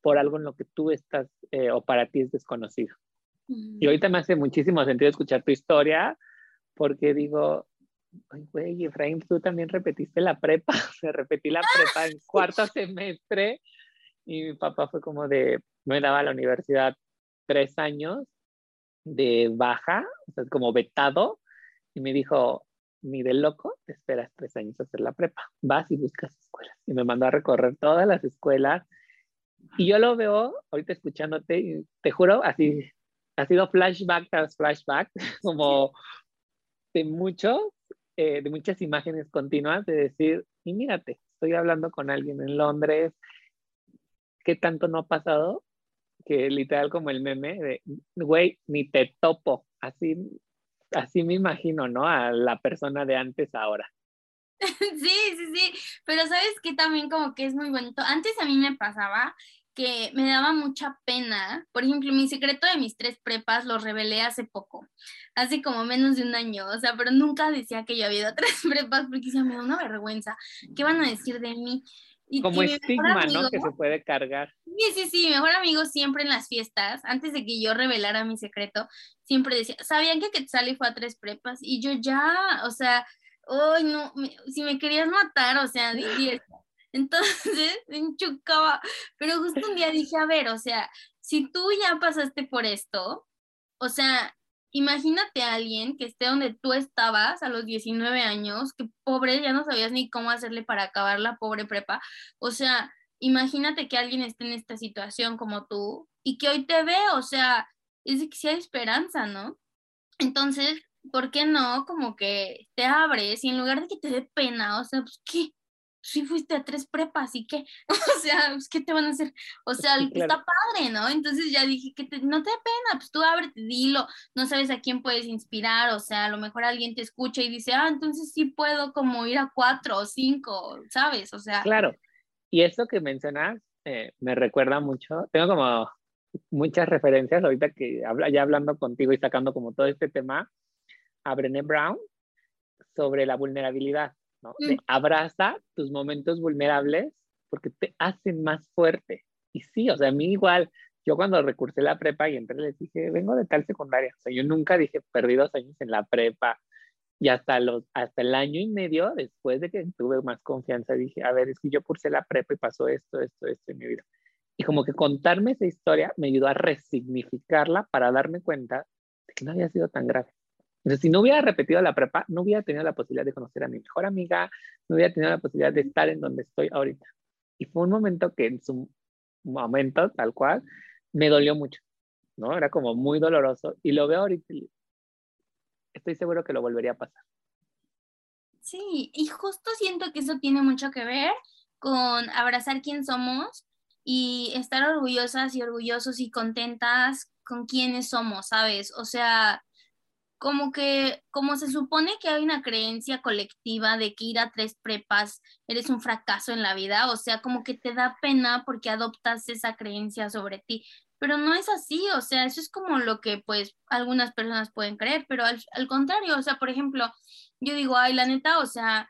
por algo en lo que tú estás eh, o para ti es desconocido. Y ahorita me hace muchísimo sentido escuchar tu historia porque digo, güey, Efraín, tú también repetiste la prepa, se repetí la prepa en cuarto semestre y mi papá fue como de, me daba a la universidad tres años de baja, o sea, como vetado, y me dijo, ni de loco, te esperas tres años a hacer la prepa, vas y buscas escuelas. Y me mandó a recorrer todas las escuelas. Y yo lo veo ahorita escuchándote, y te juro, así ha sido flashback tras flashback, como de muchos, eh, de muchas imágenes continuas de decir, y mírate, estoy hablando con alguien en Londres, ¿qué tanto no ha pasado? Que literal como el meme de, güey, ni te topo, así, así me imagino, ¿no? A la persona de antes ahora. Sí, sí, sí, pero sabes que también como que es muy bonito. Antes a mí me pasaba que me daba mucha pena. Por ejemplo, mi secreto de mis tres prepas lo revelé hace poco, hace como menos de un año, o sea, pero nunca decía que yo había ido a tres prepas porque decía, me da una vergüenza, ¿qué van a decir de mí? Y, como estigma, ¿no? Que se puede cargar. Sí, sí, sí, mejor amigo siempre en las fiestas, antes de que yo revelara mi secreto, siempre decía, ¿sabían que Quetzali fue a tres prepas? Y yo ya, o sea, ay, no, si me querías matar, o sea, di Entonces, me enchucaba, pero justo un día dije, a ver, o sea, si tú ya pasaste por esto, o sea, imagínate a alguien que esté donde tú estabas a los 19 años, que pobre, ya no sabías ni cómo hacerle para acabar la pobre prepa. O sea, imagínate que alguien esté en esta situación como tú y que hoy te ve, o sea, es que sí hay esperanza, ¿no? Entonces, ¿por qué no? Como que te abres y en lugar de que te dé pena, o sea, pues qué, sí fuiste a tres prepas y qué, o sea, pues, ¿qué te van a hacer? O sea, está padre, ¿no? Entonces ya dije que no te dé pena, pues tú ábrete, dilo, no sabes a quién puedes inspirar, o sea, a lo mejor alguien te escucha y dice, ah, entonces sí puedo como ir a cuatro o cinco, ¿sabes? O sea. Claro, y esto que mencionas eh, me recuerda mucho, tengo como muchas referencias ahorita que habla, ya hablando contigo y sacando como todo este tema a Brené Brown sobre la vulnerabilidad, ¿no? Mm. abraza tus momentos vulnerables porque te hacen más fuerte. Y sí, o sea, a mí igual, yo cuando recursé la prepa y entré les dije, vengo de tal secundaria. O sea, yo nunca dije, perdí dos años en la prepa. Y hasta, los, hasta el año y medio, después de que tuve más confianza, dije, a ver, es que yo cursé la prepa y pasó esto, esto, esto en mi vida. Y como que contarme esa historia me ayudó a resignificarla para darme cuenta de que no había sido tan grave. Entonces, si no hubiera repetido la prepa, no hubiera tenido la posibilidad de conocer a mi mejor amiga, no hubiera tenido la posibilidad de estar en donde estoy ahorita. Y fue un momento que en su momento, tal cual, me dolió mucho, ¿no? Era como muy doloroso. Y lo veo ahorita y estoy seguro que lo volvería a pasar. Sí, y justo siento que eso tiene mucho que ver con abrazar quién somos y estar orgullosas y orgullosos y contentas con quiénes somos, ¿sabes? O sea, como que, como se supone que hay una creencia colectiva de que ir a tres prepas eres un fracaso en la vida, o sea, como que te da pena porque adoptas esa creencia sobre ti, pero no es así, o sea, eso es como lo que pues algunas personas pueden creer, pero al, contrario, o sea, por ejemplo, yo digo, ay, la neta, o sea,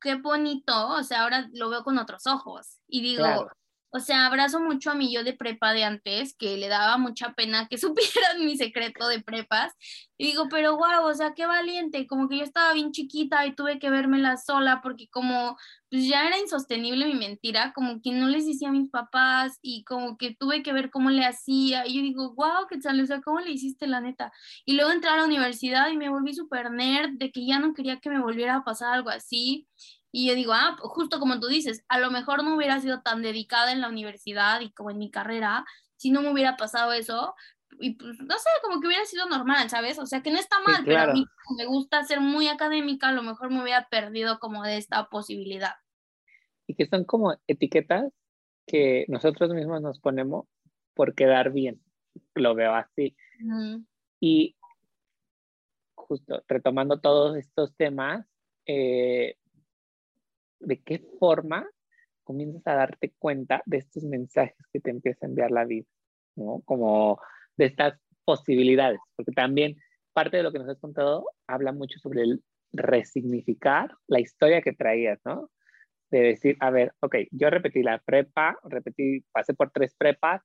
qué bonito, o sea, ahora lo veo con otros ojos y digo, o sea, abrazo mucho a mi yo de prepa de antes, que le daba mucha pena que supieran mi secreto de prepas. Y digo, pero guau, o sea, qué valiente, como que yo estaba bien chiquita y tuve que vérmela sola porque como pues ya era insostenible mi mentira, como que no les decía a mis papás y como que tuve que ver cómo le hacía. Y yo digo, wow, qué tal, o sea, ¿cómo le hiciste la neta? Y luego entré a la universidad y me volví súper nerd de que ya no quería que me volviera a pasar algo así. Y yo digo, ah, justo como tú dices, a lo mejor no hubiera sido tan dedicada en la universidad y como en mi carrera si no me hubiera pasado eso. Y pues, no sé, como que hubiera sido normal, ¿sabes? O sea, que no está mal, pero a mí me gusta ser muy académica, a lo mejor me hubiera perdido como de esta posibilidad. Y que son como etiquetas que nosotros mismos nos ponemos por quedar bien. Lo veo así. Y justo retomando todos estos temas, eh, de qué forma comienzas a darte cuenta de estos mensajes que te empieza a enviar la vida, ¿no? Como de estas posibilidades, porque también parte de lo que nos has contado habla mucho sobre el resignificar la historia que traías, ¿no? De decir, a ver, ok, yo repetí la prepa, repetí, pasé por tres prepas,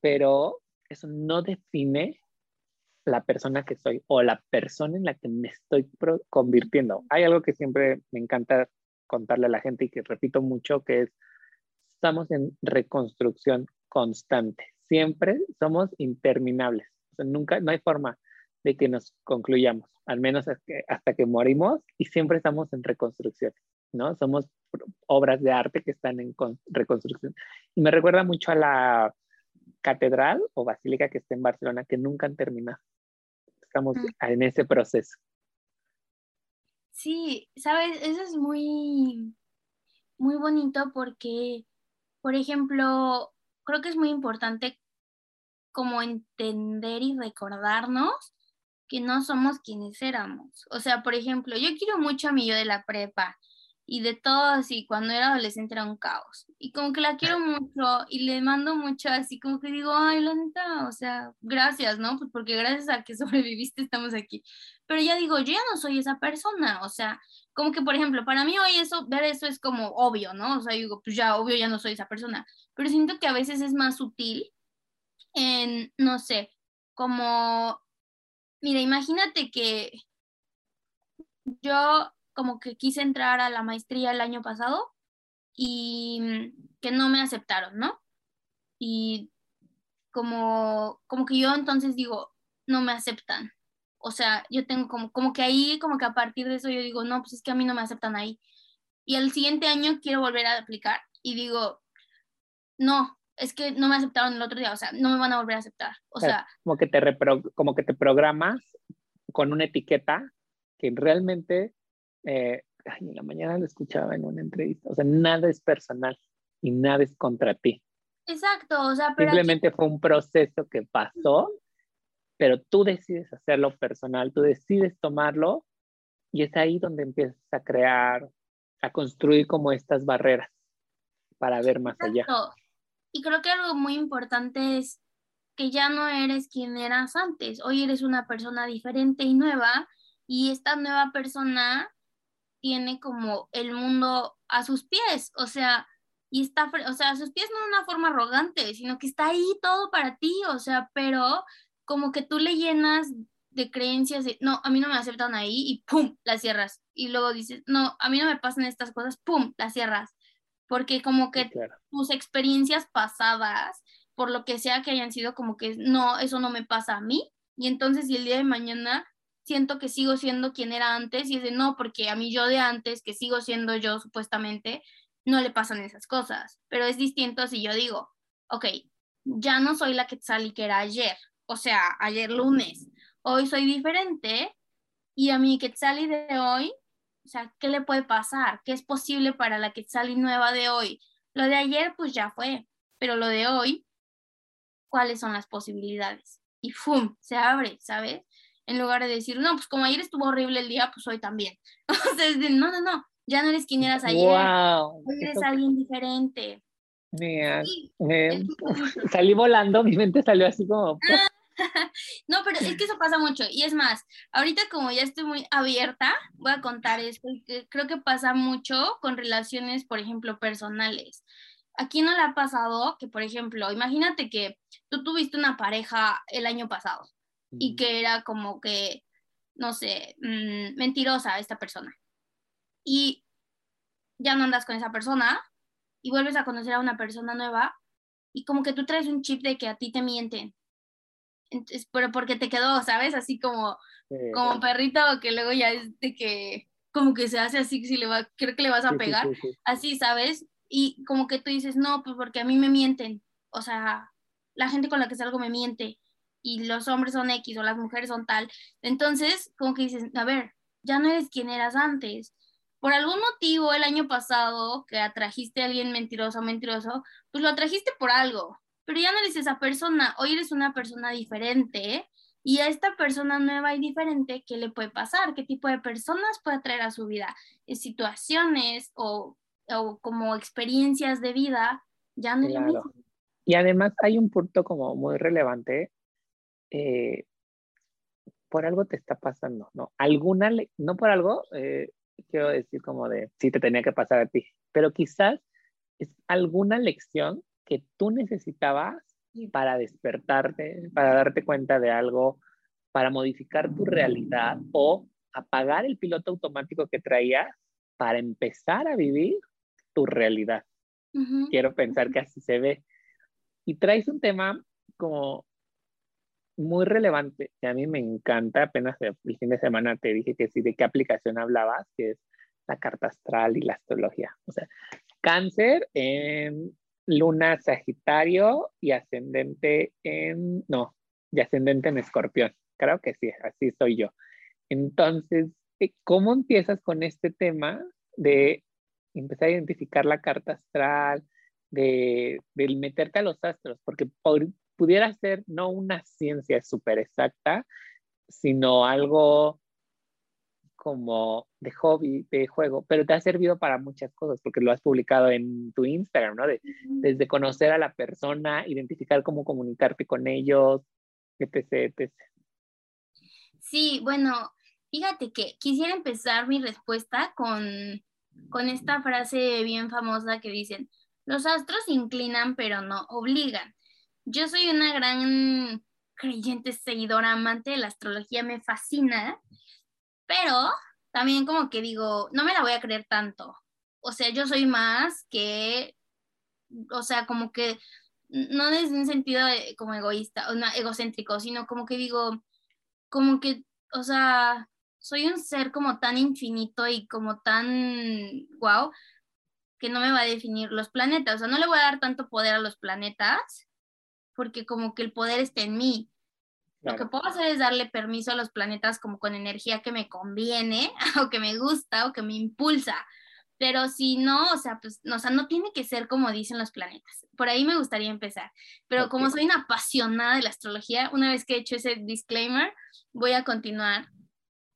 pero eso no define la persona que soy o la persona en la que me estoy convirtiendo. Hay algo que siempre me encanta contarle a la gente y que repito mucho, que es, estamos en reconstrucción constante. Siempre somos interminables. nunca, no hay forma de que nos concluyamos, al menos hasta que, morimos y siempre estamos en reconstrucción, ¿no? Somos obras de arte que están en reconstrucción. Y me recuerda mucho a la catedral o basílica que está en Barcelona, que nunca han terminado. Estamos mm. en ese proceso. Sí, sabes, eso es muy, muy bonito porque, por ejemplo, creo que es muy importante como entender y recordarnos que no somos quienes éramos. O sea, por ejemplo, yo quiero mucho a mi yo de la prepa y de todo así, cuando era adolescente era un caos. Y como que la quiero mucho y le mando mucho así, como que digo, ay, la neta, o sea, gracias, ¿no? Pues porque gracias a que sobreviviste estamos aquí. Pero ya digo, yo ya no soy esa persona, o sea, como que por ejemplo, para mí hoy eso, ver eso es como obvio, ¿no? O sea, digo, pues ya, obvio, ya no soy esa persona. Pero siento que a veces es más sutil en, no sé, como, mira, imagínate que yo como que quise entrar a la maestría el año pasado y que no me aceptaron, ¿no? Y como, como que yo entonces digo, no me aceptan. O sea, yo tengo como, como que ahí, como que a partir de eso yo digo, no, pues es que a mí no me aceptan ahí. Y el siguiente año quiero volver a aplicar y digo, no, es que no me aceptaron el otro día, o sea, no me van a volver a aceptar. O sea, como que te como que te programas con una etiqueta que realmente, eh, ay, en la mañana lo escuchaba en una entrevista, o sea, nada es personal y nada es contra ti. Exacto, o sea, pero simplemente fue un proceso que pasó, pero tú decides hacerlo personal, tú decides tomarlo y es ahí donde empiezas a crear, a construir como estas barreras para ver más allá. Y creo que algo muy importante es que ya no eres quien eras antes, hoy eres una persona diferente y nueva y esta nueva persona tiene como el mundo a sus pies, o sea, y está, o sea, a sus pies no de una forma arrogante, sino que está ahí todo para ti, o sea, pero como que tú le llenas de creencias de, no, a mí no me aceptan ahí y ¡pum! las cierras. Y luego dices, no, a mí no me pasan estas cosas, ¡pum! las cierras. Porque como que tus experiencias pasadas, por lo que sea que hayan sido, como que no, eso no me pasa a mí. Y entonces, si el día de mañana siento que sigo siendo quien era antes, y es de no, porque a mí yo de antes, que sigo siendo yo supuestamente, no le pasan esas cosas. Pero es distinto si yo digo, ok, ya no soy la Quetzali que era ayer, o sea, ayer lunes, hoy soy diferente y a mi Quetzali de hoy, o sea, ¿qué le puede pasar? ¿Qué es posible para la Quetzali nueva de hoy? Lo de ayer, pues ya fue, pero lo de hoy, ¿cuáles son las posibilidades? Y ¡fum! Se abre, ¿sabes? En lugar de decir, no, pues como ayer estuvo horrible el día, pues hoy también. O sea, es de, no, no, no, ya no eres quien eras ayer. Wow, Hoy eres alguien diferente. Mira, salí volando, mi mente salió así como... no, pero es que eso pasa mucho. Y es más, ahorita como ya estoy muy abierta, voy a contar esto, creo que pasa mucho con relaciones, por ejemplo, personales. Aquí no le ha pasado que, por ejemplo, imagínate que tú tuviste una pareja el año pasado y que era como que, no sé, mm, mentirosa esta persona y ya no andas con esa persona y vuelves a conocer a una persona nueva y como que tú traes un chip de que a ti te mienten. Entonces, pero porque te quedó, ¿sabes? Así como, como perrito que luego ya es de que como que se hace así, si le va, creo que le vas a pegar, así, ¿sabes? Y como que tú dices, no, pues porque a mí me mienten, o sea, la gente con la que salgo me miente y los hombres son X o las mujeres son tal. Entonces, como que dices, a ver, ya no eres quien eras antes por algún motivo el año pasado que atrajiste a alguien mentiroso mentiroso, pues lo atrajiste por algo, pero ya no eres esa persona, hoy eres una persona diferente y a esta persona nueva y diferente, ¿qué le puede pasar? ¿Qué tipo de personas puede traer a su vida? ¿Situaciones o, o como experiencias de vida? Ya no es lo mismo. Y además hay un punto como muy relevante. Eh, por algo te está pasando, ¿no? Alguna, no por algo, eh, quiero decir como de, sí te tenía que pasar a ti, pero quizás es alguna lección que tú necesitabas para despertarte, para darte cuenta de algo, para modificar tu realidad o apagar el piloto automático que traías para empezar a vivir tu realidad. Quiero pensar que así se ve. Y traes un tema como muy relevante y a mí me encanta, apenas el fin de semana te dije que sí, de qué aplicación hablabas, que es la carta astral y la astrología. O sea, cáncer en luna sagitario y ascendente en, no, y ascendente en escorpión. Creo que sí, así soy yo. Entonces, eh, ¿cómo empiezas con este tema de empezar a identificar la carta astral, de, de meterte a los astros? Porque por, pudiera ser no una ciencia súper exacta, sino algo como de hobby, de juego, pero te ha servido para muchas cosas porque lo has publicado en tu Instagram, ¿no? desde conocer a la persona, identificar cómo comunicarte con ellos, etc, etc. Sí, bueno, fíjate que quisiera empezar mi respuesta con, con esta frase bien famosa que dicen, los astros inclinan pero no obligan. Yo soy una gran creyente, seguidora, amante de la astrología, me fascina, pero también como que digo, no me la voy a creer tanto. O sea, yo soy más que, o sea, como que no es un sentido como egoísta, o no, egocéntrico, sino como que digo, como que, o sea, soy un ser como tan infinito y como tan wow que no me va a definir los planetas. O sea, no le voy a dar tanto poder a los planetas porque como que el poder está en mí. Lo que puedo hacer es darle permiso a los planetas como con energía que me conviene o que me gusta o que me impulsa. Pero si no, o sea, pues, no, o sea, no tiene que ser como dicen los planetas. Por ahí me gustaría empezar. Pero como soy una apasionada de la astrología, una vez que he hecho ese disclaimer, voy a continuar.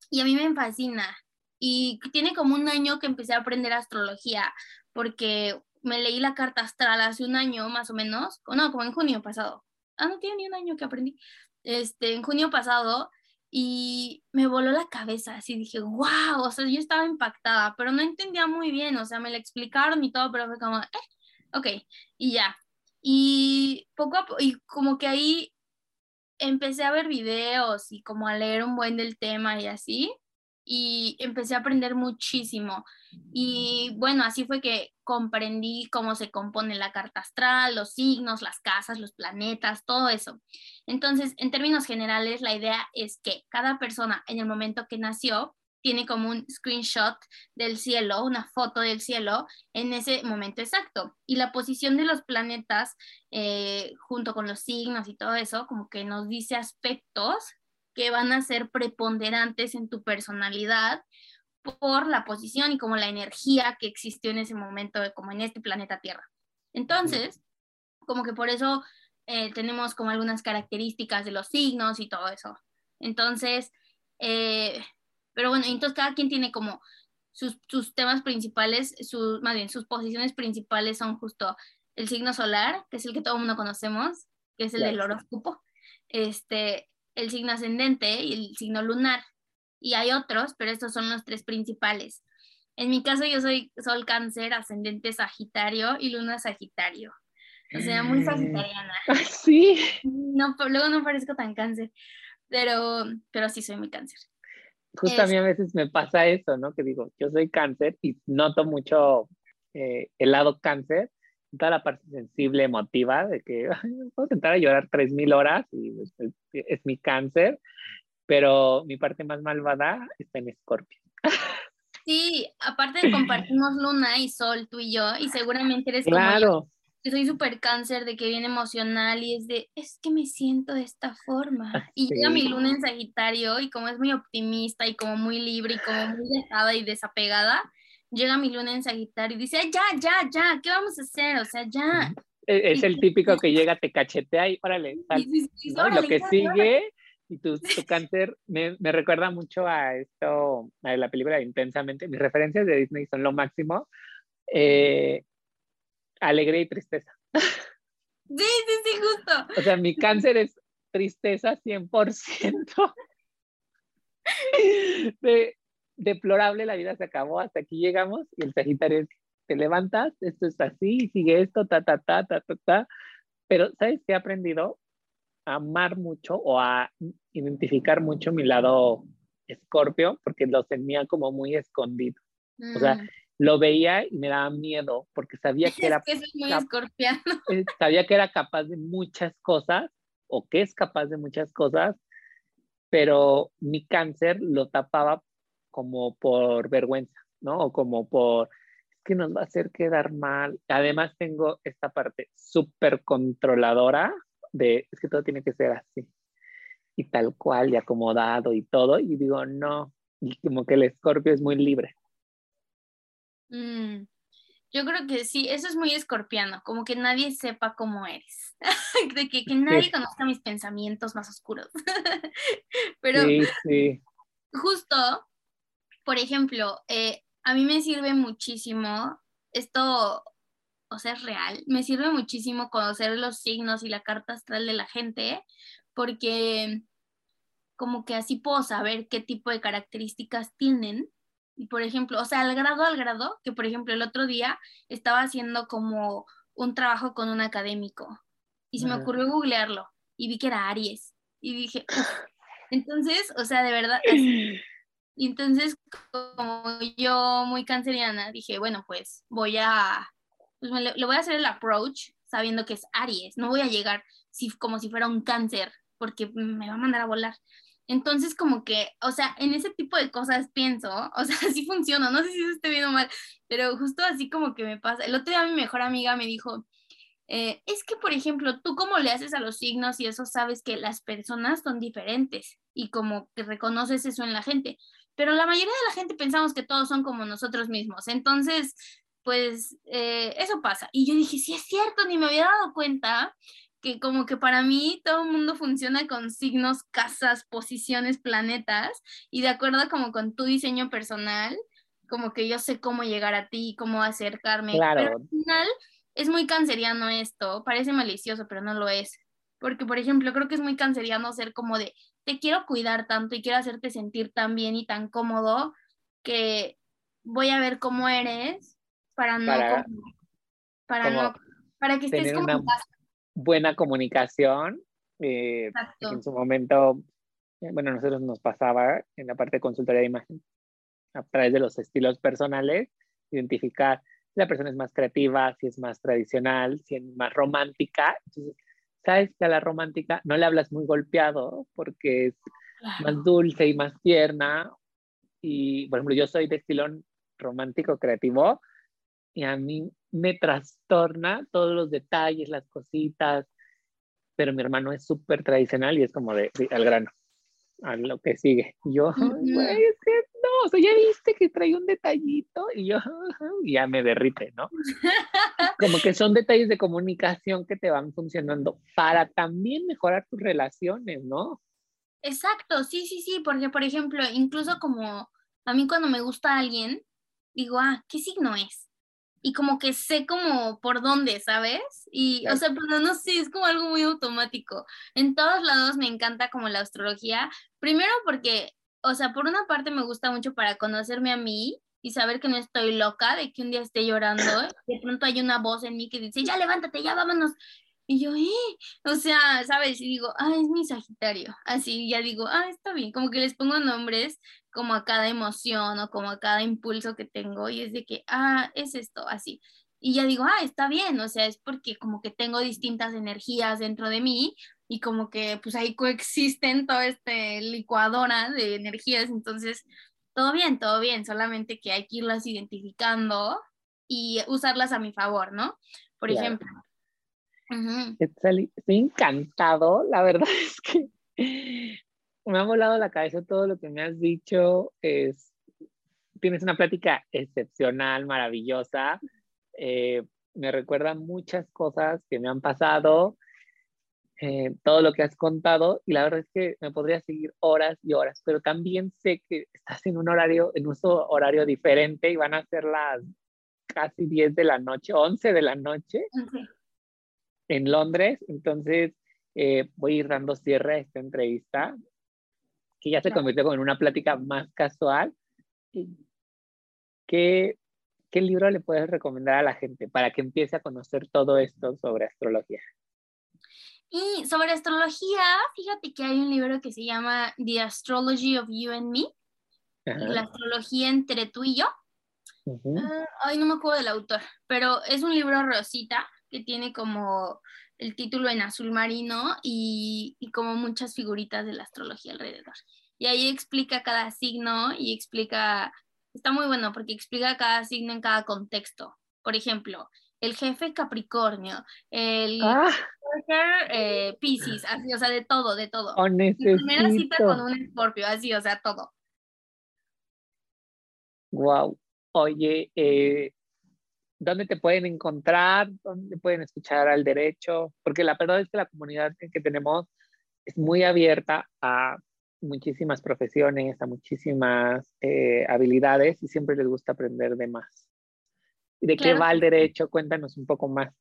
Y a mí me fascina. Y tiene como un año que empecé a aprender astrología, porque me leí la carta astral hace un año más o menos, no, como en junio pasado. Ah, no tiene ni un año que aprendí. Este, en junio pasado y me voló la cabeza, así dije, wow, o sea, yo estaba impactada, pero no entendía muy bien, o sea, me la explicaron y todo, pero fue como, eh, ok, y ya. Y poco a poco, y como que ahí empecé a ver videos y como a leer un buen del tema y así, y empecé a aprender muchísimo. Y bueno, así fue que comprendí cómo se compone la carta astral, los signos, las casas, los planetas, todo eso. Entonces, en términos generales, la idea es que cada persona en el momento que nació tiene como un screenshot del cielo, una foto del cielo en ese momento exacto. Y la posición de los planetas eh, junto con los signos y todo eso, como que nos dice aspectos que van a ser preponderantes en tu personalidad por la posición y como la energía que existió en ese momento, como en este planeta Tierra. Entonces, como que por eso eh, tenemos como algunas características de los signos y todo eso. Entonces, eh, pero bueno, entonces cada quien tiene como sus, sus temas principales, sus, más bien sus posiciones principales son justo el signo solar, que es el que todo el mundo conocemos, que es el del horóscopo, este, el signo ascendente y el signo lunar. Y hay otros, pero estos son los tres principales. En mi caso yo soy sol cáncer, ascendente sagitario y luna sagitario. O sea, muy mm. sagitariana. Sí. No, luego no parezco tan cáncer, pero, pero sí soy muy cáncer. Justo a mí a veces me pasa eso, ¿no? Que digo, yo soy cáncer y noto mucho eh, el lado cáncer, toda la parte sensible, emotiva, de que puedo sentar a llorar 3.000 horas y pues, es, mi cáncer, pero mi parte más malvada está en Escorpio. Sí, aparte compartimos luna y sol tú y yo, y seguramente eres claro. como yo. soy súper cáncer de que viene emocional y es de, es que me siento de esta forma. Ah, y llega mi luna en Sagitario y como es muy optimista y como muy libre y como muy dejada y desapegada, llega mi luna en Sagitario y dice, ya, ya, ya, ¿qué vamos a hacer? O sea, ya. E-, es el típico que llega, te cachetea y órale, lo que sigue y tu, tu cáncer me, me, recuerda mucho a esto, a la película Intensamente. Mis referencias de Disney son lo máximo. Eh, alegría y tristeza. Sí, sí, sí, justo. O sea, mi cáncer es tristeza 100%. De, deplorable, la vida se acabó, hasta aquí llegamos y el Sagitario es, te levantas, esto es así, sigue esto, ta, ta, ta, ta, ta, ta. Pero, ¿sabes qué he aprendido? A amar mucho o a identificar mucho mi lado escorpio, porque lo tenía como muy escondido. O sea, mm. lo veía y me daba miedo, porque sabía que era... Es muy escorpiano. Eh, sabía que era capaz de muchas cosas, o que es capaz de muchas cosas, pero mi cáncer lo tapaba como por vergüenza, ¿no? O como por, es que nos va a hacer quedar mal. Además tengo esta parte súper controladora de, es que todo tiene que ser así. Y tal cual, y acomodado y todo. Y digo, no, y como que el escorpio es muy libre. Mm, yo creo que sí, eso es muy escorpiano, como que nadie sepa cómo eres, de que, que nadie conozca mis pensamientos más oscuros. Pero sí, sí. justo por ejemplo, eh, a mí me sirve muchísimo, esto, o sea, es real, me sirve muchísimo conocer los signos y la carta astral de la gente, porque como que así puedo saber qué tipo de características tienen. Y por ejemplo, o sea, al grado, al grado, que por ejemplo el otro día estaba haciendo como un trabajo con un académico y se me ocurrió googlearlo y vi que era Aries y dije, entonces, o sea, de verdad, Y entonces, como yo muy canceriana, dije, bueno, pues voy a, pues le, voy a hacer el approach sabiendo que es Aries, no voy a llegar si, como si fuera un cáncer, porque me va a mandar a volar. Entonces, como que, o sea, en ese tipo de cosas pienso, o sea, así funciona, no sé si eso esté bien o mal, pero justo así como que me pasa. El otro día mi mejor amiga me dijo, eh, es que, por ejemplo, tú cómo le haces a los signos y eso sabes que las personas son diferentes y como que reconoces eso en la gente, pero la mayoría de la gente pensamos que todos son como nosotros mismos, entonces, pues eh, eso pasa. Y yo dije, sí es cierto, ni me había dado cuenta que como que para mí todo el mundo funciona con signos, casas, posiciones, planetas, y de acuerdo como con tu diseño personal, como que yo sé cómo llegar a ti, cómo acercarme. Claro. Pero al final es muy canceriano esto, parece malicioso, pero no lo es. Porque, por ejemplo, creo que es muy canceriano ser como de, te quiero cuidar tanto y quiero hacerte sentir tan bien y tan cómodo que voy a ver cómo eres para no, para, para no, para que estés como una buena comunicación. Eh, en su momento, eh, bueno, a nosotros nos pasaba en la parte de consultoría de imagen, a través de los estilos personales, identificar la persona es más creativa, si es más tradicional, si es más romántica. Entonces, sabes que a la romántica no le hablas muy golpeado porque es más dulce y más tierna. Y, por ejemplo, yo soy de estilo romántico creativo y a mí me trastorna todos los detalles, las cositas, pero mi hermano es súper tradicional y es como de, al grano a lo que sigue. Yo, güey, es que o sea, ya viste que trae un detallito y yo ya me derrite, ¿no? Como que son detalles de comunicación que te van funcionando para también mejorar tus relaciones, ¿no? Exacto, sí, sí, sí, porque por ejemplo, incluso como a mí cuando me gusta alguien, digo, ah, ¿qué signo es? y como que sé como por dónde, ¿sabes? Y, o sea, pero no sé, es como algo muy automático. En todos lados me encanta como la astrología, primero porque, o sea, por una parte me gusta mucho para conocerme a mí y saber que no estoy loca, de que un día esté llorando, de pronto hay una voz en mí que dice, ya levántate, ya vámonos. Y yo, eh, o sea, ¿sabes? Y digo, ah, es mi Sagitario. Así ya digo, ah, está bien. Como que les pongo nombres como a cada emoción o como a cada impulso que tengo y es de que, ah, es esto, así. Y ya digo, ah, está bien, o sea, es porque como que tengo distintas energías dentro de mí y como que pues ahí coexisten toda esta licuadora de energías, entonces, todo bien, todo bien, solamente que hay que irlas identificando y usarlas a mi favor, ¿no? Por ejemplo. Estoy encantado, la verdad es que me ha volado la cabeza todo lo que me has dicho. Es, tienes una plática excepcional, maravillosa. Eh, me recuerda muchas cosas que me han pasado, eh, todo lo que has contado, y la verdad es que me podría seguir horas y horas, pero también sé que estás en un horario, en un horario diferente y van a ser las casi 10 de la noche, 11 de la noche en Londres. Entonces, eh, voy a ir dando cierre a esta entrevista que ya se convirtió en una plática más casual. ¿Qué, ¿Qué libro le puedes recomendar a la gente para que empiece a conocer todo esto sobre astrología? Y sobre astrología, fíjate que hay un libro que se llama The Astrology of You and Me, la astrología entre tú y yo. Ah, ay, no me acuerdo del autor, pero es un libro rosita que tiene como el título en azul marino y, como muchas figuritas de la astrología alrededor. Y ahí explica cada signo y explica, está muy bueno porque explica cada signo en cada contexto. Por ejemplo, el jefe Capricornio, el ah. Eh, Pisces, así, o sea, de todo, de todo. Oh, primera cita con un escorpio, así, o sea, todo. Wow. Oye, eh, ¿dónde te pueden encontrar? ¿Dónde pueden escuchar al derecho? Porque la verdad es que la comunidad que tenemos es muy abierta a muchísimas profesiones, a muchísimas eh, habilidades y siempre les gusta aprender de más. ¿Y de qué va el derecho? Cuéntanos un poco más.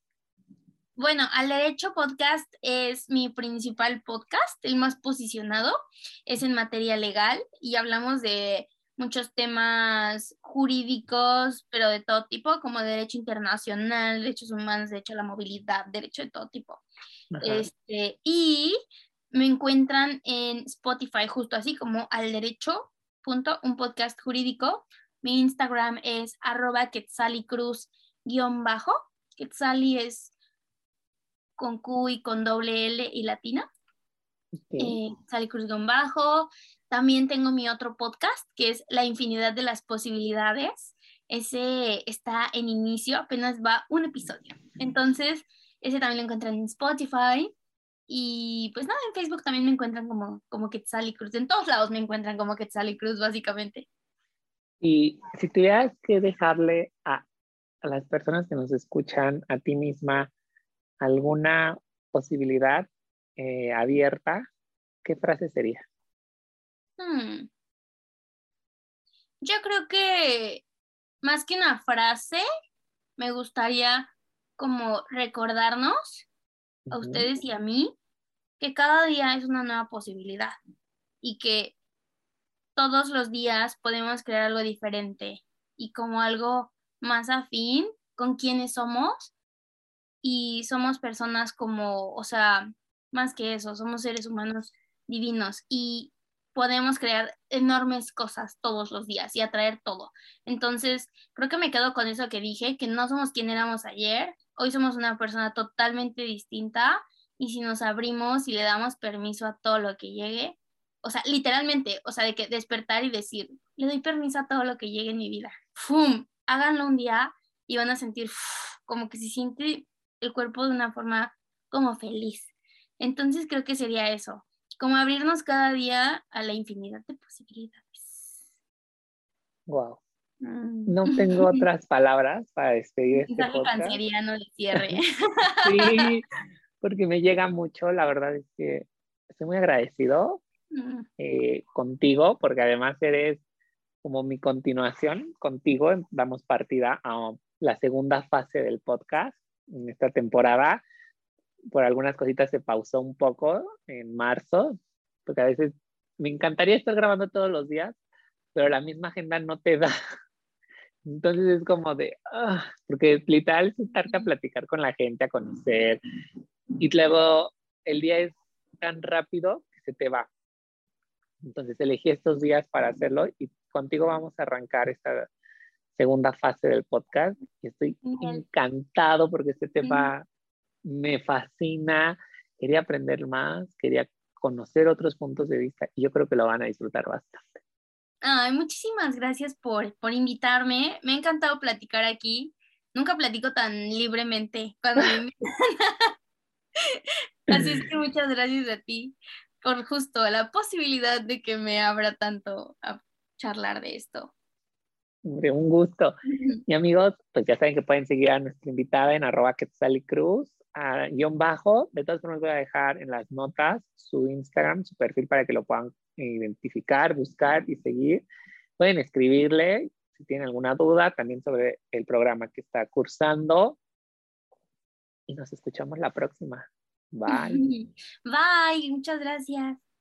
Bueno, Al Derecho Podcast es mi principal podcast, el más posicionado, es en materia legal y hablamos de muchos temas jurídicos, pero de todo tipo, como derecho internacional, derechos humanos, derecho a la movilidad, derecho de todo tipo. Este, y me encuentran en Spotify justo así como al derecho punto, un podcast jurídico. Mi Instagram es arroba quetzalicruz guion bajo. Quetzali es con Q y con doble L y latina. Okay. Eh, guion bajo. También tengo mi otro podcast que es La infinidad de las posibilidades. Ese está en inicio, apenas va un episodio. Entonces, ese también lo encuentran en Spotify. Y pues nada, en Facebook también me encuentran como, como Quetzal y Cruz. En todos lados me encuentran como Quetzal y Cruz, básicamente. Y si tuvieras que dejarle a, a las personas que nos escuchan, a ti misma, alguna posibilidad eh, abierta, ¿qué frase sería? Hmm. Yo creo que más que una frase, me gustaría como recordarnos a ustedes y a mí que cada día es una nueva posibilidad y que todos los días podemos crear algo diferente y como algo más afín con quienes somos y somos personas como, o sea, más que eso, somos seres humanos divinos y podemos crear enormes cosas todos los días y atraer todo. Entonces, creo que me quedo con eso que dije, que no somos quien éramos ayer, hoy somos una persona totalmente distinta y si nos abrimos y le damos permiso a todo lo que llegue, o sea, literalmente, o sea, de que despertar y decir, le doy permiso a todo lo que llegue en mi vida. ¡Fum! Háganlo un día y van a sentir como que se siente el cuerpo de una forma como feliz. Entonces creo que sería eso, como abrirnos cada día a la infinidad de posibilidades. Wow. Mm. No tengo otras palabras para despedir este podcast. canceriano de cierre. sí, porque me llega mucho, la verdad es que estoy muy agradecido mm. eh, contigo, porque además eres como mi continuación, contigo damos partida a la segunda fase del podcast en esta temporada por algunas cositas se pausó un poco en marzo, porque a veces me encantaría estar grabando todos los días, pero la misma agenda no te da. Entonces es como de, ah, porque literal es sentarte a platicar con la gente, a conocer, y luego el día es tan rápido que se te va. Entonces elegí estos días para hacerlo y contigo vamos a arrancar esta segunda fase del podcast y estoy encantado porque este tema me fascina, quería aprender más, quería conocer otros puntos de vista y yo creo que lo van a disfrutar bastante. Ay, muchísimas gracias por, por invitarme. Me ha encantado platicar aquí. Nunca platico tan libremente cuando me invitan. Así es que muchas gracias a ti por justo la posibilidad de que me abra tanto a charlar de esto. De un gusto. Y amigos, pues ya saben que pueden seguir a nuestra invitada en arroba Cruz a guion bajo. De todas formas, voy a dejar en las notas su Instagram, su perfil para que lo puedan identificar, buscar y seguir. Pueden escribirle si tienen alguna duda también sobre el programa que está cursando. Y nos escuchamos la próxima. Bye. Bye, muchas gracias.